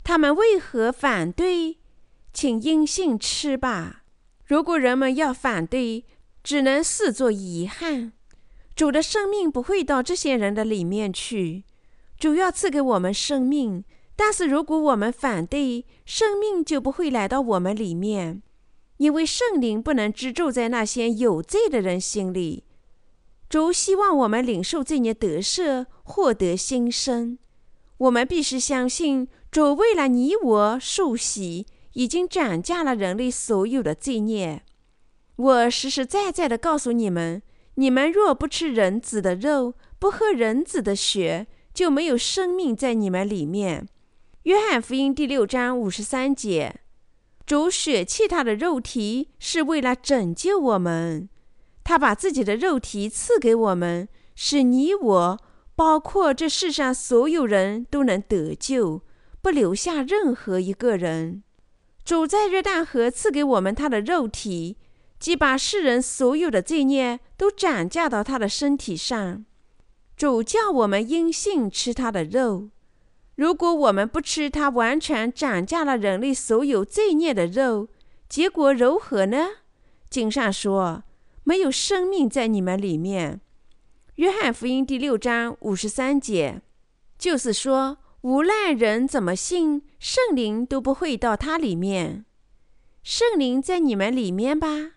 [SPEAKER 1] 他们为何反对？请因信吃吧。如果人们要反对，只能视作遗憾。主的生命不会到这些人的里面去。主要赐给我们生命，但是如果我们反对，生命就不会来到我们里面。因为圣灵不能居住在那些有罪的人心里，主希望我们领受这孽得赦，获得新生。我们必须相信，主为了你我受洗，已经涨价了人类所有的罪孽。我实实在在的告诉你们：你们若不吃人子的肉，不喝人子的血，就没有生命在你们里面。约翰福音第六章五十三节。主舍弃他的肉体是为了拯救我们，他把自己的肉体赐给我们，使你我，包括这世上所有人都能得救，不留下任何一个人。主在约旦河赐给我们他的肉体，即把世人所有的罪孽都转嫁到他的身体上。主叫我们因信吃他的肉。如果我们不吃他完全涨价了人类所有罪孽的肉，结果如何呢？经上说，没有生命在你们里面。约翰福音第六章五十三节，就是说，无论人怎么信，圣灵都不会到他里面。圣灵在你们里面吧？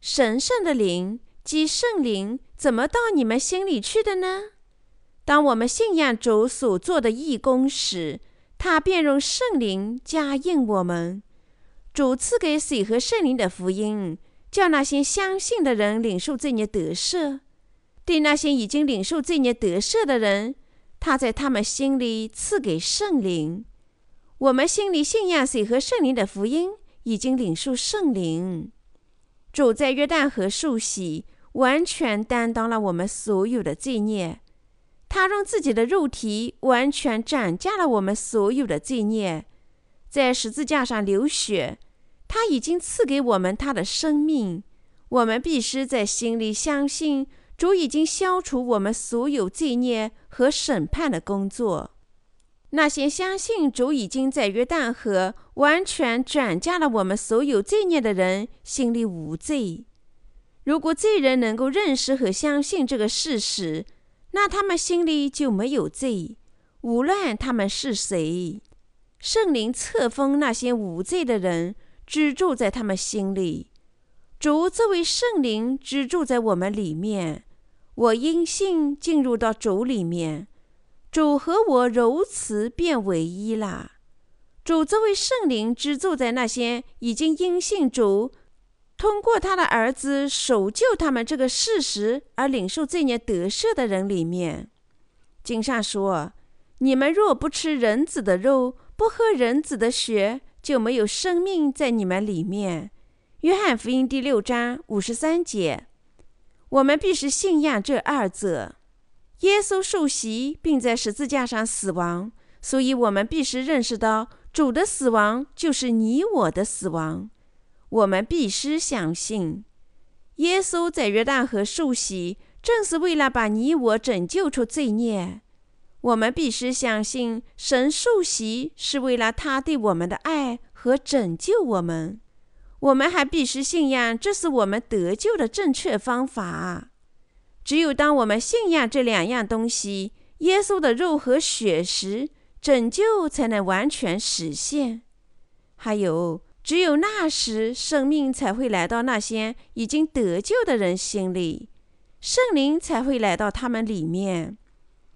[SPEAKER 1] 神圣的灵即圣灵，怎么到你们心里去的呢？当我们信仰主所做的义工时，他便用圣灵加印我们。主赐给水和圣灵的福音，叫那些相信的人领受罪孽得赦。对那些已经领受罪孽得赦的人，他在他们心里赐给圣灵。我们心里信仰水和圣灵的福音，已经领受圣灵。主在约旦河受洗，完全担当了我们所有的罪孽。他让自己的肉体完全斩价了我们所有的罪孽，在十字架上流血。他已经赐给我们他的生命。我们必须在心里相信，主已经消除我们所有罪孽和审判的工作。那些相信主已经在约旦河完全转嫁了我们所有罪孽的人，心里无罪。如果罪人能够认识和相信这个事实，那他们心里就没有罪，无论他们是谁。圣灵册封那些无罪的人，居住在他们心里。主这位圣灵居住在我们里面，我因信进入到主里面，主和我如此变为一了。主这位圣灵居住在那些已经因信主。通过他的儿子守救他们这个事实而领受罪孽得赦的人里面，经上说：“你们若不吃人子的肉，不喝人子的血，就没有生命在你们里面。约翰福音第六章五十三节。我们必须信仰这二者：耶稣受洗，并在十字架上死亡。所以，我们必须认识到，主的死亡就是你我的死亡。我们必须相信，耶稣在约旦河受洗，正是为了把你我拯救出罪孽。我们必须相信，神受洗是为了他对我们的爱和拯救我们。我们还必须信仰，这是我们得救的正确方法。只有当我们信仰这两样东西——耶稣的肉和血时，拯救才能完全实现，还有，只有那时，生命才会来到那些已经得救的人心里，圣灵才会来到他们里面。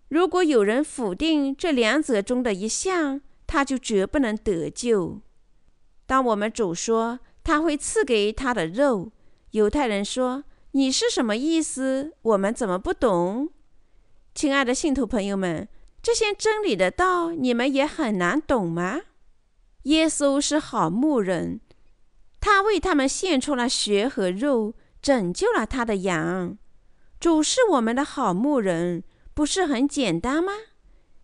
[SPEAKER 1] 如果有人否定这两者中的一项，他就绝不能得救。当我们主说他会赐给他的肉，犹太人说：“你是什么意思？我们怎么不懂？”亲爱的信徒朋友们。这些真理的道，你们也很难懂吗？耶稣是好牧人，他为他们献出了血和肉，拯救了他的羊。主是我们的好牧人，不是很简单吗？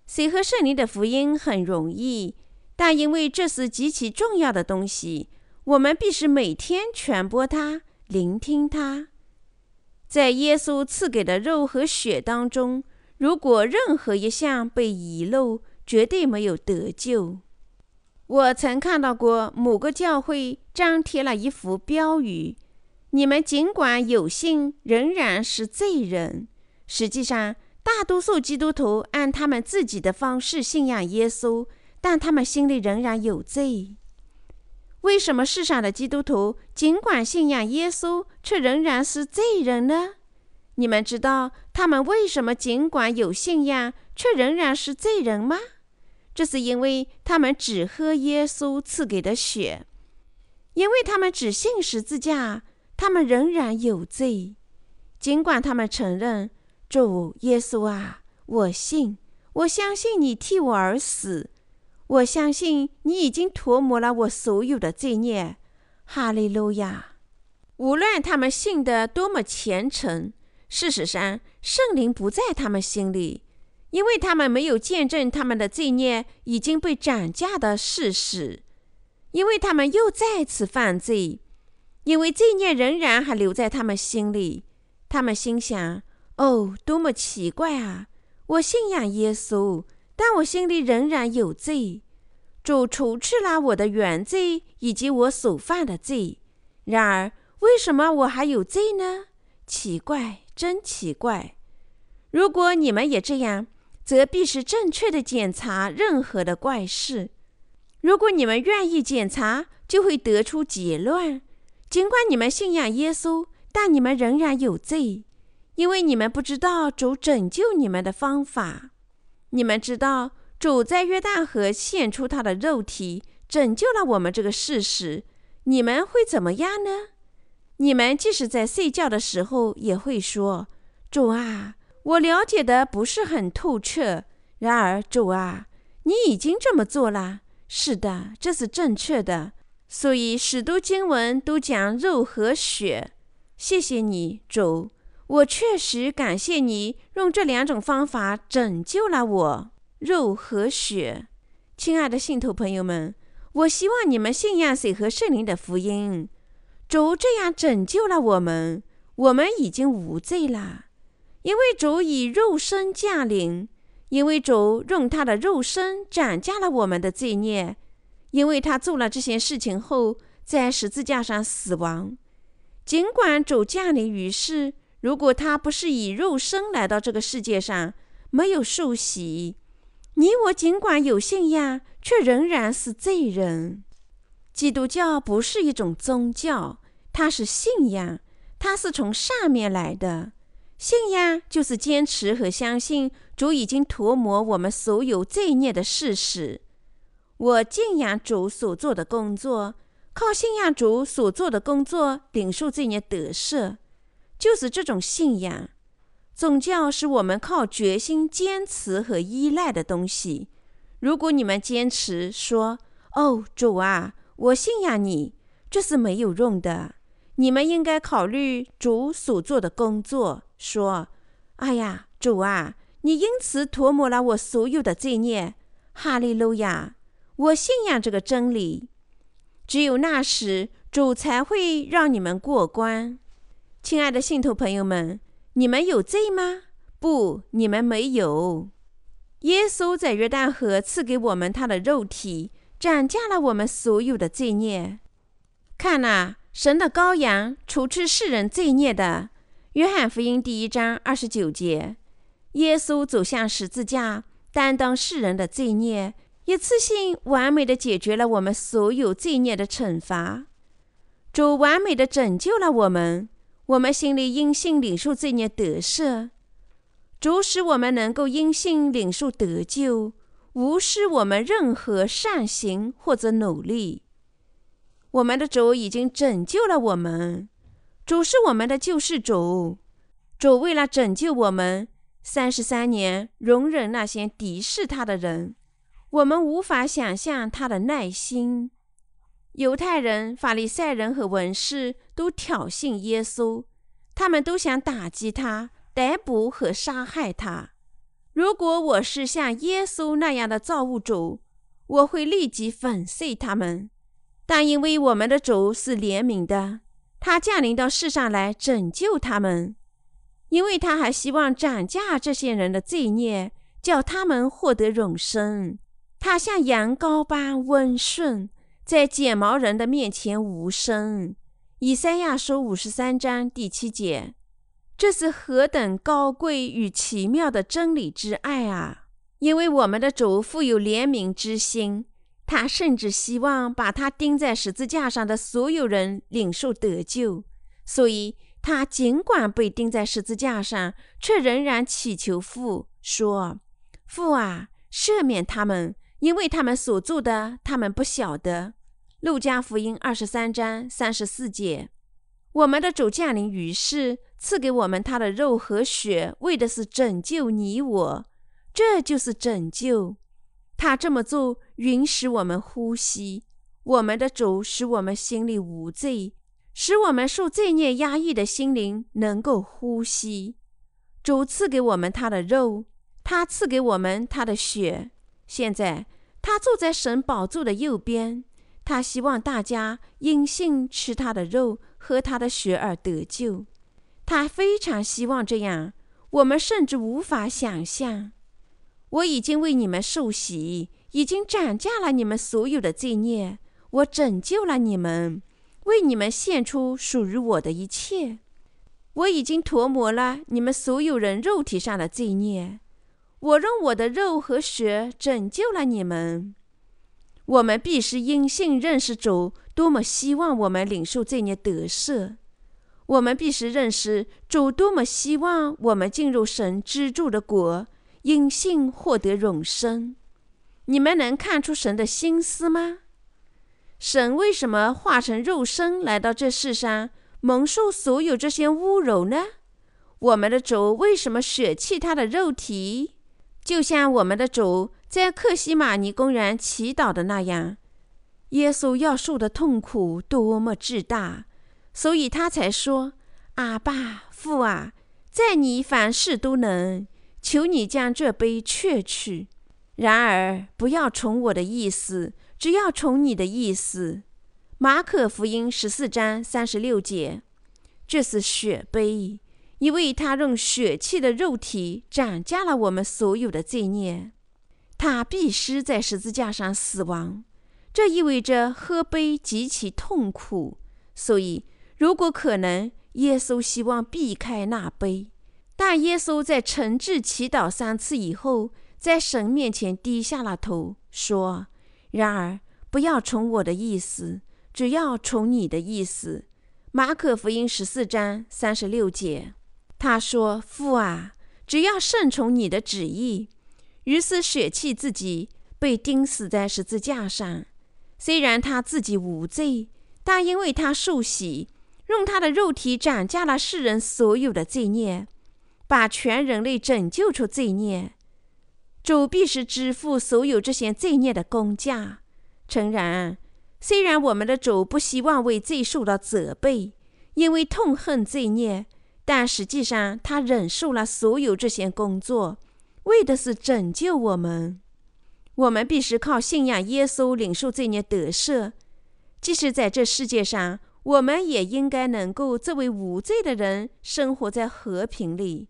[SPEAKER 1] 谁和圣灵的福音很容易，但因为这是极其重要的东西，我们必须每天传播它，聆听它。在耶稣赐给的肉和血当中。如果任何一项被遗漏，绝对没有得救。我曾看到过某个教会张贴了一幅标语：“你们尽管有信，仍然是罪人。”实际上，大多数基督徒按他们自己的方式信仰耶稣，但他们心里仍然有罪。为什么世上的基督徒尽管信仰耶稣，却仍然是罪人呢？你们知道他们为什么尽管有信仰，却仍然是罪人吗？这是因为他们只喝耶稣赐给的血，因为他们只信十字架，他们仍然有罪。尽管他们承认主耶稣啊，我信，我相信你替我而死，我相信你已经涂抹了我所有的罪孽。哈利路亚！无论他们信得多么虔诚。事实上，圣灵不在他们心里，因为他们没有见证他们的罪孽已经被斩价的事实，因为他们又再次犯罪，因为罪孽仍然还留在他们心里。他们心想：“哦，多么奇怪啊！我信仰耶稣，但我心里仍然有罪。主除去了我的原罪以及我所犯的罪，然而为什么我还有罪呢？奇怪。”真奇怪！如果你们也这样，则必须正确的检查任何的怪事。如果你们愿意检查，就会得出结论：尽管你们信仰耶稣，但你们仍然有罪，因为你们不知道主拯救你们的方法。你们知道主在约旦河献出他的肉体，拯救了我们这个事实，你们会怎么样呢？你们即使在睡觉的时候也会说：“主啊，我了解的不是很透彻。”然而，主啊，你已经这么做了。是的，这是正确的。所以，许多经文都讲肉和血。谢谢你，主。我确实感谢你用这两种方法拯救了我。肉和血，亲爱的信徒朋友们，我希望你们信仰水和圣灵的福音。主这样拯救了我们，我们已经无罪了，因为主以肉身降临，因为主用他的肉身斩价了我们的罪孽，因为他做了这些事情后，在十字架上死亡。尽管主降临于世，如果他不是以肉身来到这个世界上，没有受洗，你我尽管有信仰，却仍然是罪人。基督教不是一种宗教，它是信仰，它是从上面来的。信仰就是坚持和相信主已经涂抹我们所有罪孽的事实。我敬仰主所做的工作，靠信仰主所做的工作领受罪孽得赦，就是这种信仰。宗教是我们靠决心、坚持和依赖的东西。如果你们坚持说：“哦，主啊，我信仰你”，这是没有用的。你们应该考虑主所做的工作，说：“哎呀，主啊，你因此涂抹了我所有的罪孽。”哈利路亚！我信仰这个真理。只有那时，主才会让你们过关。亲爱的信徒朋友们，你们有罪吗？不，你们没有。耶稣在约旦河赐给我们他的肉体，斩价了我们所有的罪孽。看呐，神的羔羊，除去世人罪孽的。约翰福音第一章二十九节。耶稣走向十字架，担当世人的罪孽，一次性完美的解决了我们所有罪孽的惩罚。主完美的拯救了我们。我们心里因信领受罪孽得赦，主使我们能够因信领受得救，无视我们任何善行或者努力。我们的主已经拯救了我们，主是我们的救世主。主为了拯救我们，三十三年容忍那些敌视他的人，我们无法想象他的耐心。犹太人、法利赛人和文士都挑衅耶稣，他们都想打击他、逮捕和杀害他。如果我是像耶稣那样的造物主，我会立即粉碎他们。但因为我们的主是怜悯的，他降临到世上来拯救他们，因为他还希望斩价这些人的罪孽，叫他们获得永生。他像羊羔般温顺。在剪毛人的面前无声。以赛亚书五十三章第七节，这是何等高贵与奇妙的真理之爱啊！因为我们的主富有怜悯之心，他甚至希望把他钉在十字架上的所有人领受得救，所以他尽管被钉在十字架上，却仍然祈求父说：“父啊，赦免他们。”因为他们所做的，他们不晓得。路加福音二十三章三十四节，我们的主降临于世，赐给我们他的肉和血，为的是拯救你我。这就是拯救。他这么做，允许我们呼吸。我们的主使我们心里无罪，使我们受罪孽压抑的心灵能够呼吸。主赐给我们他的肉，他赐给我们他的血。现在。他坐在神宝座的右边，他希望大家因信吃他的肉，喝他的血而得救。他非常希望这样，我们甚至无法想象。我已经为你们受洗，已经斩价了你们所有的罪孽，我拯救了你们，为你们献出属于我的一切。我已经涂抹了你们所有人肉体上的罪孽。我用我的肉和血拯救了你们。我们必须因信认识主，多么希望我们领受这孽得赦。我们必须认识主，多么希望我们进入神居住的国，因信获得永生。你们能看出神的心思吗？神为什么化成肉身来到这世上，蒙受所有这些侮辱呢？我们的主为什么舍弃他的肉体？就像我们的主在克西玛尼公园祈祷的那样，耶稣要受的痛苦多么巨大，所以他才说：“阿爸父啊，在你凡事都能，求你将这杯却去。然而不要从我的意思，只要从你的意思。”马可福音十四章三十六节，这是血杯。因为他用血气的肉体斩价了我们所有的罪孽，他必须在十字架上死亡，这意味着喝杯极其痛苦。所以，如果可能，耶稣希望避开那杯。但耶稣在诚挚祈祷三次以后，在神面前低下了头，说：“然而，不要从我的意思，只要从你的意思。”马可福音十四章三十六节。他说：“父啊，只要顺从你的旨意。”于是舍弃自己，被钉死在十字架上。虽然他自己无罪，但因为他受洗，用他的肉体斩价了世人所有的罪孽，把全人类拯救出罪孽。主必是支付所有这些罪孽的工价。诚然，虽然我们的主不希望为罪受到责备，因为痛恨罪孽，但实际上他忍受了所有这些工作，为的是拯救我们。我们必须靠信仰耶稣领受罪孽得赦。即使在这世界上，我们也应该能够作为无罪的人生活在和平里。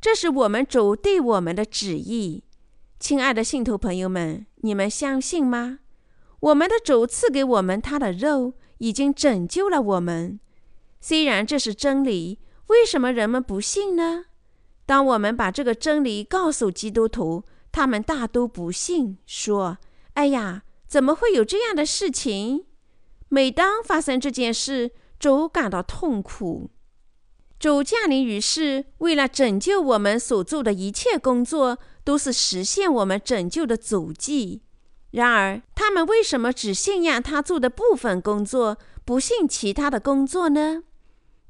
[SPEAKER 1] 这是我们主对我们的旨意。亲爱的信徒朋友们，你们相信吗？我们的主赐给我们他的肉，已经拯救了我们。虽然这是真理，为什么人们不信呢？当我们把这个真理告诉基督徒，他们大都不信，说：“哎呀，怎么会有这样的事情？”每当发生这件事，主感到痛苦。主降临于世，为了拯救我们所做的一切工作，都是实现我们拯救的足迹。然而，他们为什么只信仰他做的部分工作，不信其他的工作呢？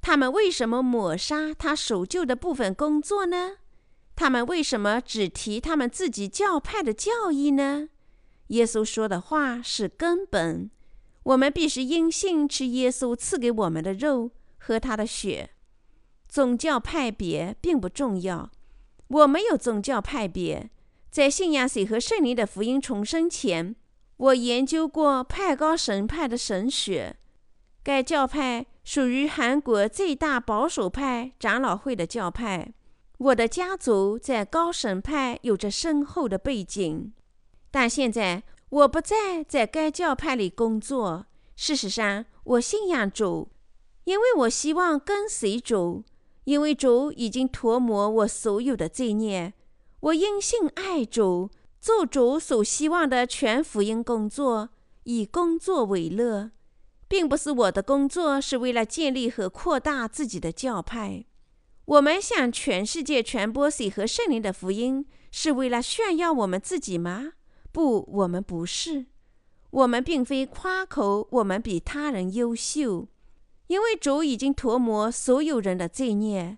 [SPEAKER 1] 他们为什么抹杀他守旧的部分工作呢？他们为什么只提他们自己教派的教义呢？耶稣说的话是根本。我们必须因信吃耶稣赐给我们的肉，喝他的血。宗教派别并不重要，我没有宗教派别。在信仰水和圣灵的福音重生前，我研究过派高神派的神学。该教派属于韩国最大保守派长老会的教派。我的家族在高神派有着深厚的背景，但现在我不再在该教派里工作。事实上，我信仰主，因为我希望跟随主，因为主已经涂抹我所有的罪孽。我因信爱主，做主所希望的全福音工作，以工作为乐，并不是我的工作是为了建立和扩大自己的教派。我们向全世界传播水和圣灵的福音，是为了炫耀我们自己吗？不，我们不是。我们并非夸口我们比他人优秀，因为主已经涂抹所有人的罪孽。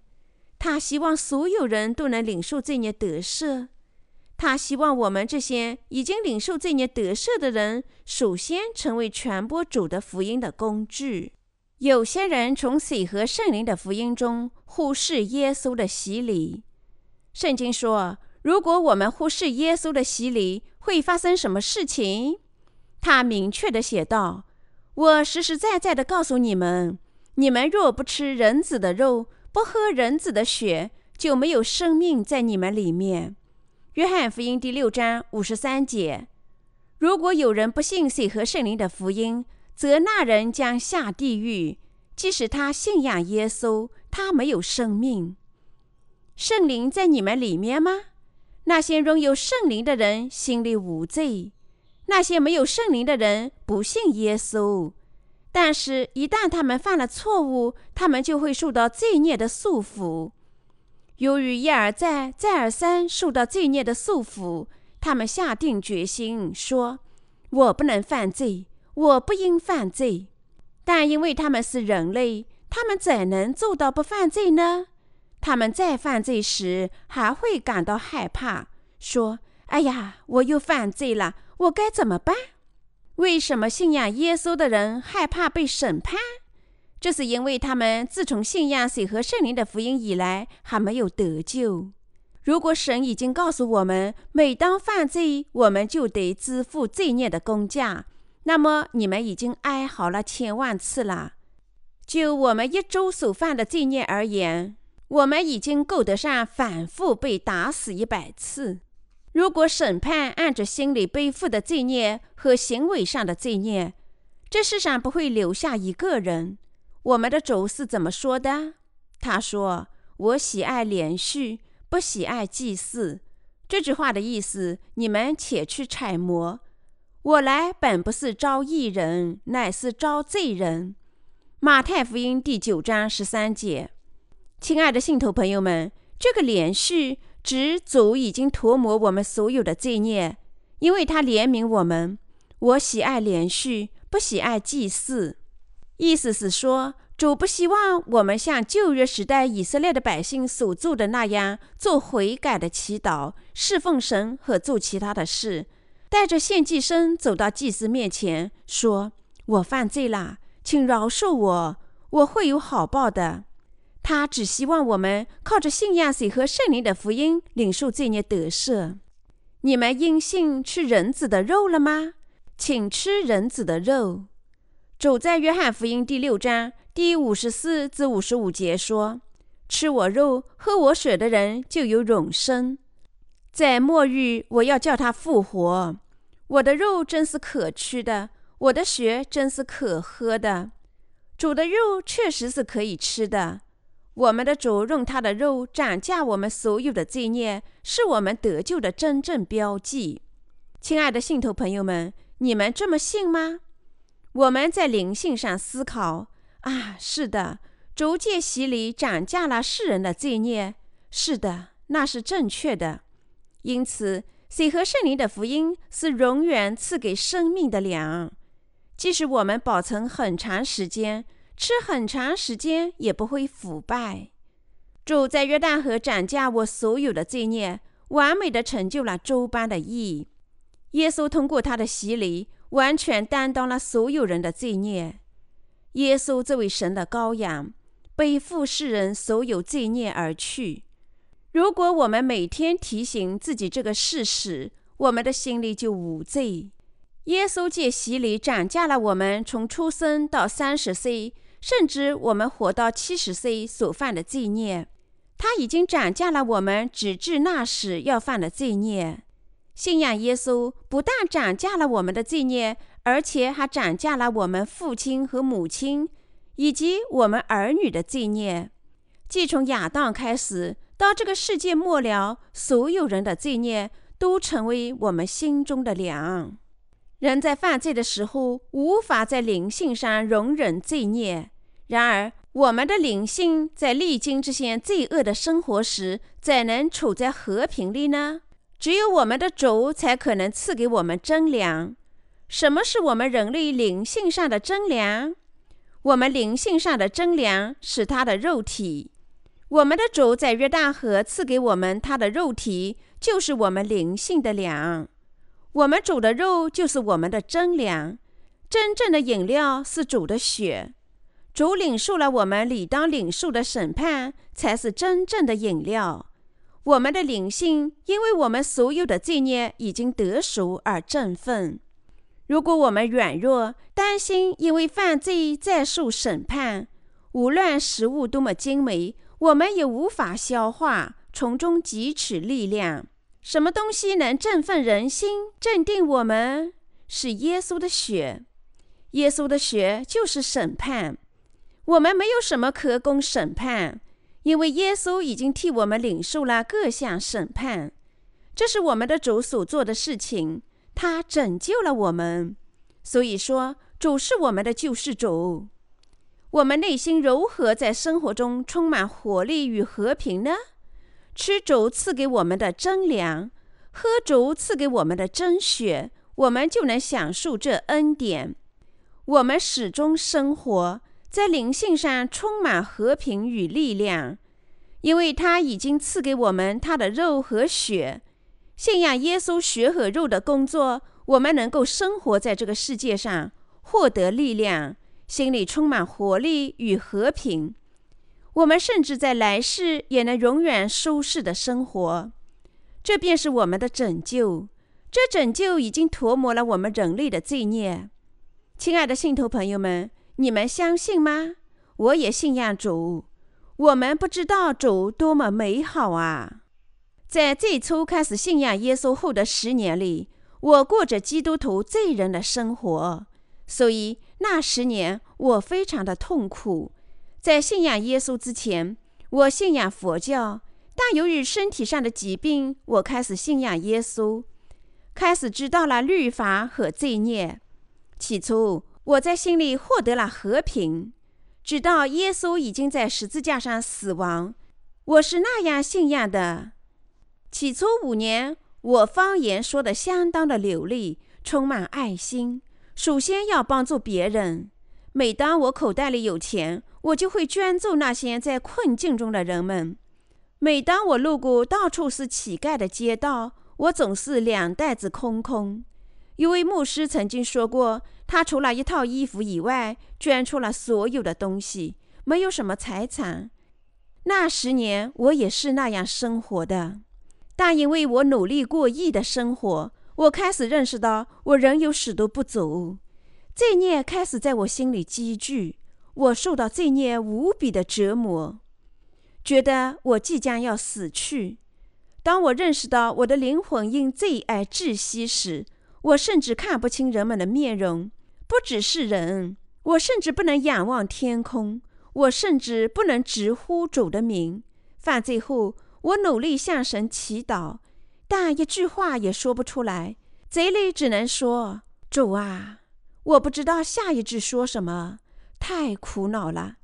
[SPEAKER 1] 他希望所有人都能领受罪孽得赦。他希望我们这些已经领受罪孽得赦的人，首先成为传播主的福音的工具。有些人从水和圣灵的福音中忽视耶稣的洗礼。圣经说，如果我们忽视耶稣的洗礼，会发生什么事情？他明确地写道：“我实实在在地告诉你们，你们若不吃人子的肉，不喝人子的血，就没有生命在你们里面。约翰福音第六章五十三节。如果有人不信水和圣灵的福音，则那人将下地狱。即使他信仰耶稣，他没有生命。圣灵在你们里面吗？那些拥有圣灵的人心里无罪。那些没有圣灵的人不信耶稣。”但是，一旦他们犯了错误，他们就会受到罪孽的束缚。由于一而再、再而三受到罪孽的束缚，他们下定决心说：“我不能犯罪，我不应犯罪。”但因为他们是人类，他们怎能做到不犯罪呢？他们在犯罪时还会感到害怕，说：“哎呀，我又犯罪了，我该怎么办？”为什么信仰耶稣的人害怕被审判？这是因为他们自从信仰水和圣灵的福音以来，还没有得救。如果神已经告诉我们，每当犯罪，我们就得支付罪孽的工价，那么你们已经哀嚎了千万次了。就我们一周所犯的罪孽而言，我们已经够得上反复被打死一百次。如果审判按着心里背负的罪孽和行为上的罪孽，这世上不会留下一个人。我们的主是怎么说的？他说：“我喜爱连续，不喜爱祭祀。”这句话的意思，你们且去揣摩。我来本不是招义人，乃是招罪人。马太福音第九章十三节。亲爱的信徒朋友们，这个连续。指主已经涂抹我们所有的罪孽，因为他怜悯我们。我喜爱连续，不喜爱祭祀。意思是说，主不希望我们像旧约时代以色列的百姓所做的那样做悔改的祈祷、侍奉神和做其他的事，带着献祭生走到祭司面前，说：“我犯罪了，请饶恕我，我会有好报的。”他只希望我们靠着信仰水和圣灵的福音，领受罪孽得赦。你们因信吃人子的肉了吗？请吃人子的肉。主在约翰福音第六章。第五十四至五十五节说：“吃我肉、喝我血的人就有永生，在末日我要叫他复活。我的肉真是可吃的，我的血真是可喝的。主的肉确实是可以吃的。我们的主用他的肉涨价我们所有的罪孽，是我们得救的真正标记。亲爱的信徒朋友们，你们这么信吗？我们在灵性上思考。”啊，是的，逐渐洗礼涨价了世人的罪孽。是的，那是正确的。因此，水和圣灵的福音是永远赐给生命的粮。即使我们保存很长时间，吃很长时间也不会腐败。主在约旦河涨价我所有的罪孽，完美的成就了周般的义。耶稣通过他的洗礼，完全担当了所有人的罪孽。耶稣这位神的羔羊，背负世人所有罪孽而去。如果我们每天提醒自己这个事实，我们的心里就无罪。耶稣借洗礼涨价了我们从出生到三十岁，甚至我们活到七十岁所犯的罪孽。他已经涨价了我们直至那时要犯的罪孽。信仰耶稣，不但涨价了我们的罪孽。而且还涨价了我们父亲和母亲，以及我们儿女的罪孽。即从亚当开始，到这个世界末了，所有人的罪孽都成为我们心中的粮。人在犯罪的时候，无法在灵性上容忍罪孽。然而，我们的灵性在历经这些罪恶的生活时，怎能处在和平里呢？只有我们的主才可能赐给我们真粮。什么是我们人类灵性上的真粮？我们灵性上的真粮是他的肉体。我们的主在约旦河赐给我们他的肉体，就是我们灵性的粮。我们主的肉就是我们的真粮。真正的饮料是主的血。主领受了我们理当领受的审判，才是真正的饮料。我们的灵性因为我们所有的罪孽已经得赎而振奋。如果我们软弱、担心，因为犯罪再受审判，无论食物多么精美，我们也无法消化，从中汲取力量。什么东西能振奋人心、镇定我们？是耶稣的血。耶稣的血就是审判。我们没有什么可供审判，因为耶稣已经替我们领受了各项审判。这是我们的主所做的事情。他拯救了我们，所以说主是我们的救世主。我们内心如何在生活中充满活力与和平呢？吃主赐给我们的真粮，喝主赐给我们的真血，我们就能享受这恩典。我们始终生活在灵性上充满和平与力量，因为他已经赐给我们他的肉和血。信仰耶稣血和肉的工作，我们能够生活在这个世界上，获得力量，心里充满活力与和平。我们甚至在来世也能永远舒适的生活。这便是我们的拯救。这拯救已经涂抹了我们人类的罪孽。亲爱的信徒朋友们，你们相信吗？我也信仰主。我们不知道主多么美好啊！在最初开始信仰耶稣后的十年里，我过着基督徒罪人的生活，所以那十年我非常的痛苦。在信仰耶稣之前，我信仰佛教，但由于身体上的疾病，我开始信仰耶稣，开始知道了律法和罪孽。起初，我在心里获得了和平，直到耶稣已经在十字架上死亡，我是那样信仰的。起初五年，我方言说的相当的流利，充满爱心。首先要帮助别人。每当我口袋里有钱，我就会捐助那些在困境中的人们。每当我路过到处是乞丐的街道，我总是两袋子空空。一位牧师曾经说过，他除了一套衣服以外，捐出了所有的东西，没有什么财产。那十年，我也是那样生活的。但因为我努力过亿的生活，我开始认识到我仍有许多不足，罪孽开始在我心里积聚，我受到罪孽无比的折磨，觉得我即将要死去。当我认识到我的灵魂因罪而窒息时，我甚至看不清人们的面容，不只是人，我甚至不能仰望天空，我甚至不能直呼主的名。犯罪后。我努力向神祈祷，但一句话也说不出来。嘴里只能说：“主啊，我不知道下一句说什么，太苦恼了。”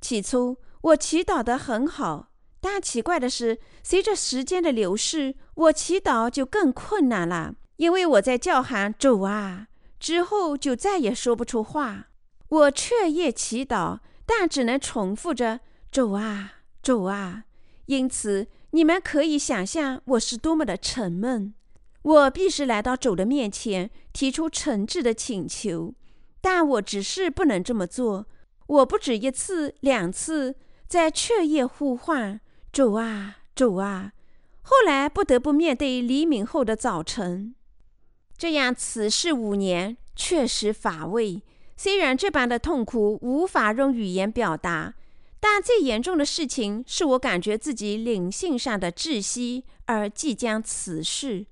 [SPEAKER 1] 起初我祈祷得很好，但奇怪的是，随着时间的流逝，我祈祷就更困难了，因为我在叫喊“主啊”之后，就再也说不出话。我彻夜祈祷，但只能重复着“主啊，主啊”，因此。你们可以想象我是多么的沉闷。我必须来到主的面前，提出诚挚的请求，但我只是不能这么做。我不止一次、两次在彻夜呼唤主啊，主啊。后来不得不面对黎明后的早晨。这样此事五年，确实乏味。虽然这般的痛苦无法用语言表达。但最严重的事情是我感觉自己灵性上的窒息，而即将辞世。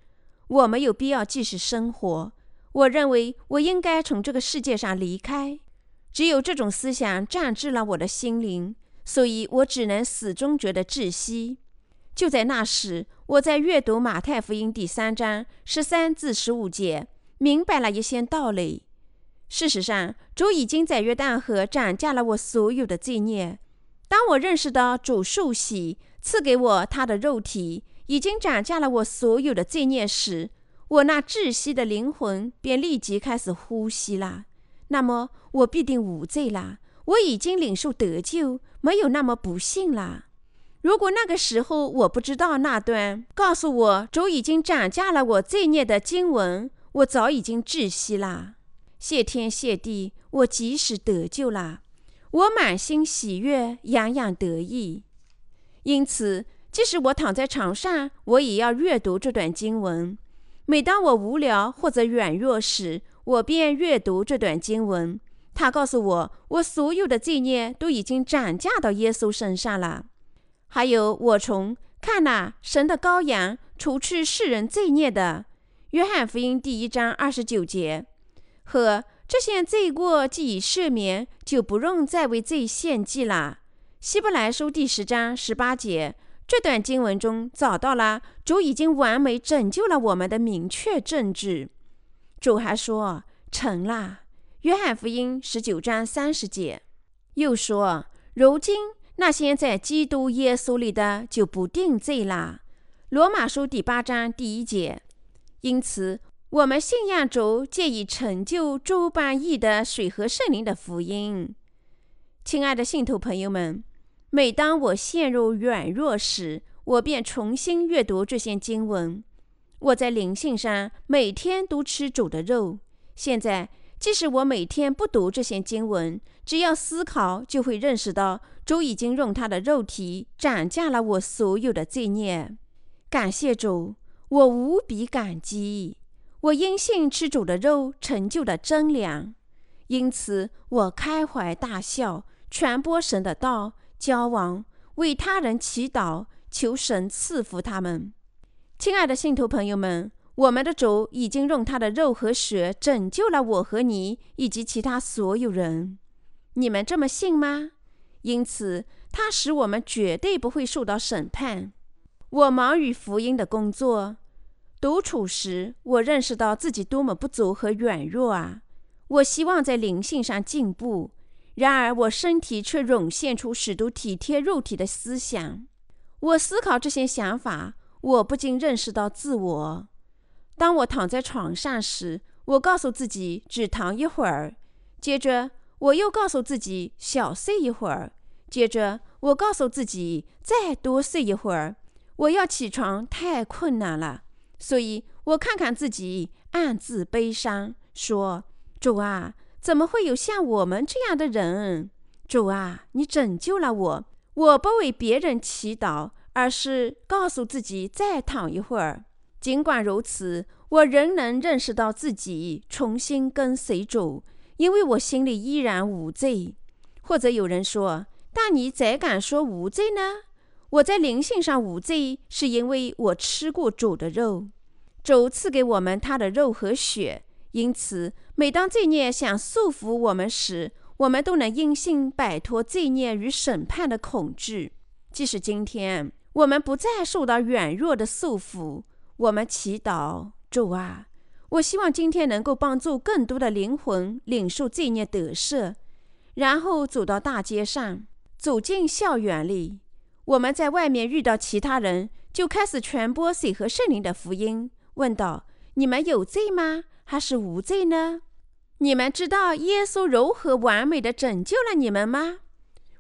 [SPEAKER 1] 我没有必要继续生活。我认为我应该从这个世界上离开。只有这种思想占据了我的心灵，所以我只能始终觉得窒息。就在那时，我在阅读马太福音第三章十三至十五节，明白了一些道理。事实上，主已经在约旦河斩价了我所有的罪孽。当我认识到主受洗赐给我他的肉体已经涨价了我所有的罪孽时，我那窒息的灵魂便立即开始呼吸了。那么我必定无罪了，我已经领受得救，没有那么不幸了。如果那个时候我不知道那段告诉我主已经涨价了我罪孽的经文，我早已经窒息了。谢天谢地，我及时得救了。我满心喜悦，洋洋得意。因此，即使我躺在床上，我也要阅读这段经文。每当我无聊或者软弱时，我便阅读这段经文。他告诉我，我所有的罪孽都已经涨价到耶稣身上了。还有，我从看呐，神的羔羊，除去世人罪孽的，约翰福音第一章二十九节，和。这些罪过既已赦免，就不用再为罪献祭了。希伯来书第十章十八节，这段经文中找到了主已经完美拯救了我们的明确证据。主还说成了。约翰福音十九章三十节，又说如今那些在基督耶稣里的就不定罪了。罗马书第八章第一节，因此。我们信仰主，借以成就诸般义的水和圣灵的福音。亲爱的信徒朋友们，每当我陷入软弱时，我便重新阅读这些经文。我在灵性上每天都吃主的肉。现在，即使我每天不读这些经文，只要思考，就会认识到主已经用他的肉体斩价了我所有的罪孽。感谢主，我无比感激。我因信吃主的肉，成就了真粮，因此我开怀大笑，传播神的道，交往，为他人祈祷，求神赐福他们。亲爱的信徒朋友们，我们的主已经用他的肉和血拯救了我和你以及其他所有人。你们这么信吗？因此，它使我们绝对不会受到审判。我忙于福音的工作。独处时，我认识到自己多么不足和软弱啊！我希望在灵性上进步，然而我身体却涌现出许多体贴肉体的思想。我思考这些想法，我不禁认识到自我。当我躺在床上时，我告诉自己只躺一会儿，接着我又告诉自己小睡一会儿。接着，我告诉自己再多睡一会儿。我要起床太困难了，所以我看看自己，暗自悲伤，说：“主啊，怎么会有像我们这样的人？主啊，你拯救了我。我不为别人祈祷，而是告诉自己再躺一会儿。尽管如此，我仍能认识到自己重新跟随主，因为我心里依然无罪。或者有人说：‘但你怎敢说无罪呢？’”我在灵性上无罪，是因为我吃过主的肉，主赐给我们他的肉和血。因此，每当罪孽想束缚我们时，我们都能因信摆脱罪孽与审判的恐惧。即使今天我们不再受到软弱的束缚，我们祈祷主啊，我希望今天能够帮助更多的灵魂领受罪孽得赦，然后走到大街上，走进校园里。我们在外面遇到其他人，就开始传播水和圣灵的福音。问道：“你们有罪吗？还是无罪呢？你们知道耶稣如何完美的拯救了你们吗？”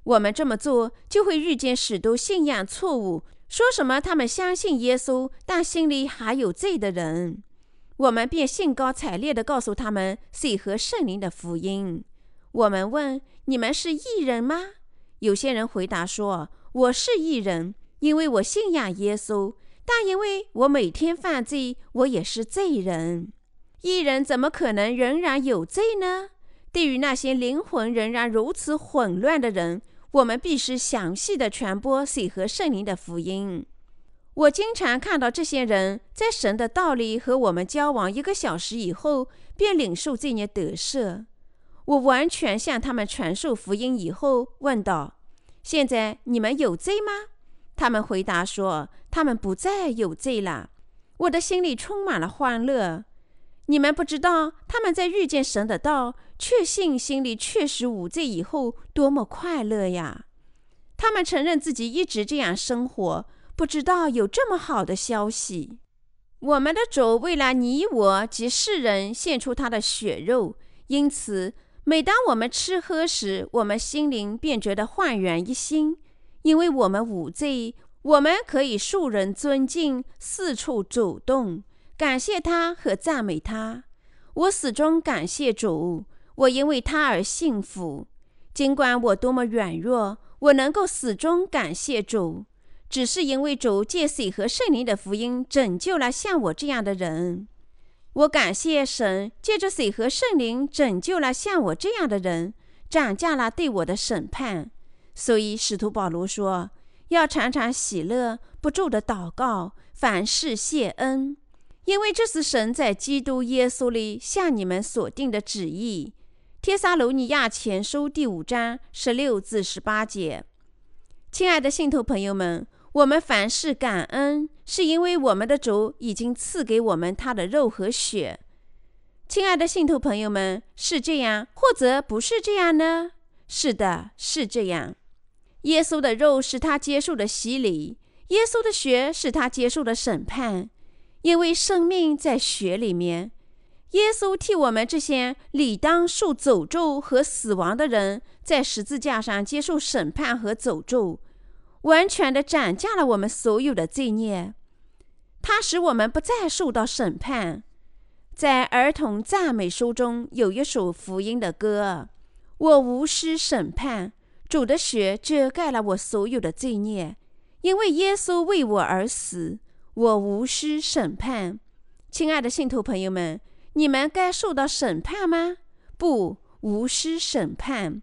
[SPEAKER 1] 我们这么做，就会遇见许多信仰错误，说什么他们相信耶稣，但心里还有罪的人。我们便兴高采烈地告诉他们水和圣灵的福音。我们问：“你们是异人吗？”有些人回答说。我是异人，因为我信仰耶稣，但因为我每天犯罪，我也是罪人。异人怎么可能仍然有罪呢？对于那些灵魂仍然如此混乱的人，我们必须详细的传播水和圣灵的福音。我经常看到这些人在神的道里和我们交往一个小时以后，便领受罪孽得赦。我完全向他们传授福音以后，问道。现在你们有罪吗？他们回答说：“他们不再有罪了。”我的心里充满了欢乐。你们不知道他们在遇见神的道、确信心里确实无罪以后多么快乐呀！他们承认自己一直这样生活，不知道有这么好的消息。我们的主为了你我及世人献出他的血肉，因此。每当我们吃喝时，我们心灵便觉得焕然一新，因为我们无罪，我们可以受人尊敬，四处走动，感谢他和赞美他。我始终感谢主，我因为他而幸福。尽管我多么软弱，我能够始终感谢主，只是因为主借水和圣灵的福音拯救了像我这样的人。我感谢神，借着水和圣灵拯救了像我这样的人，涨价了对我的审判。所以使徒保罗说：“要常常喜乐，不住的祷告，凡事谢恩，因为这是神在基督耶稣里向你们所定的旨意。”帖撒罗尼亚前书第五章十六至十八节。亲爱的信徒朋友们。我们凡事感恩，是因为我们的主已经赐给我们他的肉和血。亲爱的信徒朋友们，是这样，或者不是这样呢？是的，是这样。耶稣的肉是他接受的洗礼，耶稣的血是他接受的审判，因为生命在血里面。耶稣替我们这些理当受诅咒和死亡的人，在十字架上接受审判和诅咒。完全的斩价了我们所有的罪孽，它使我们不再受到审判。在儿童赞美书中有一首福音的歌：“我无需审判，主的血遮盖了我所有的罪孽，因为耶稣为我而死，我无需审判。”亲爱的信徒朋友们，你们该受到审判吗？不，无需审判。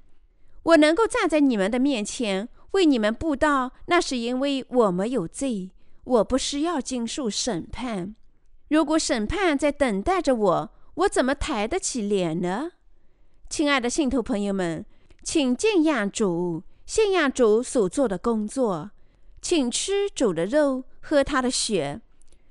[SPEAKER 1] 我能够站在你们的面前。为你们布道，那是因为我没有罪，我不需要经受审判。如果审判在等待着我，我怎么抬得起脸呢？亲爱的信徒朋友们，请敬仰主，信仰主所做的工作，请吃主的肉，喝他的血，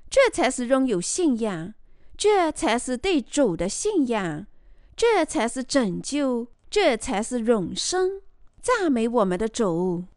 [SPEAKER 1] 这才是拥有信仰，这才是对主的信仰，这才是拯救，这才是永生。赞美我们的主。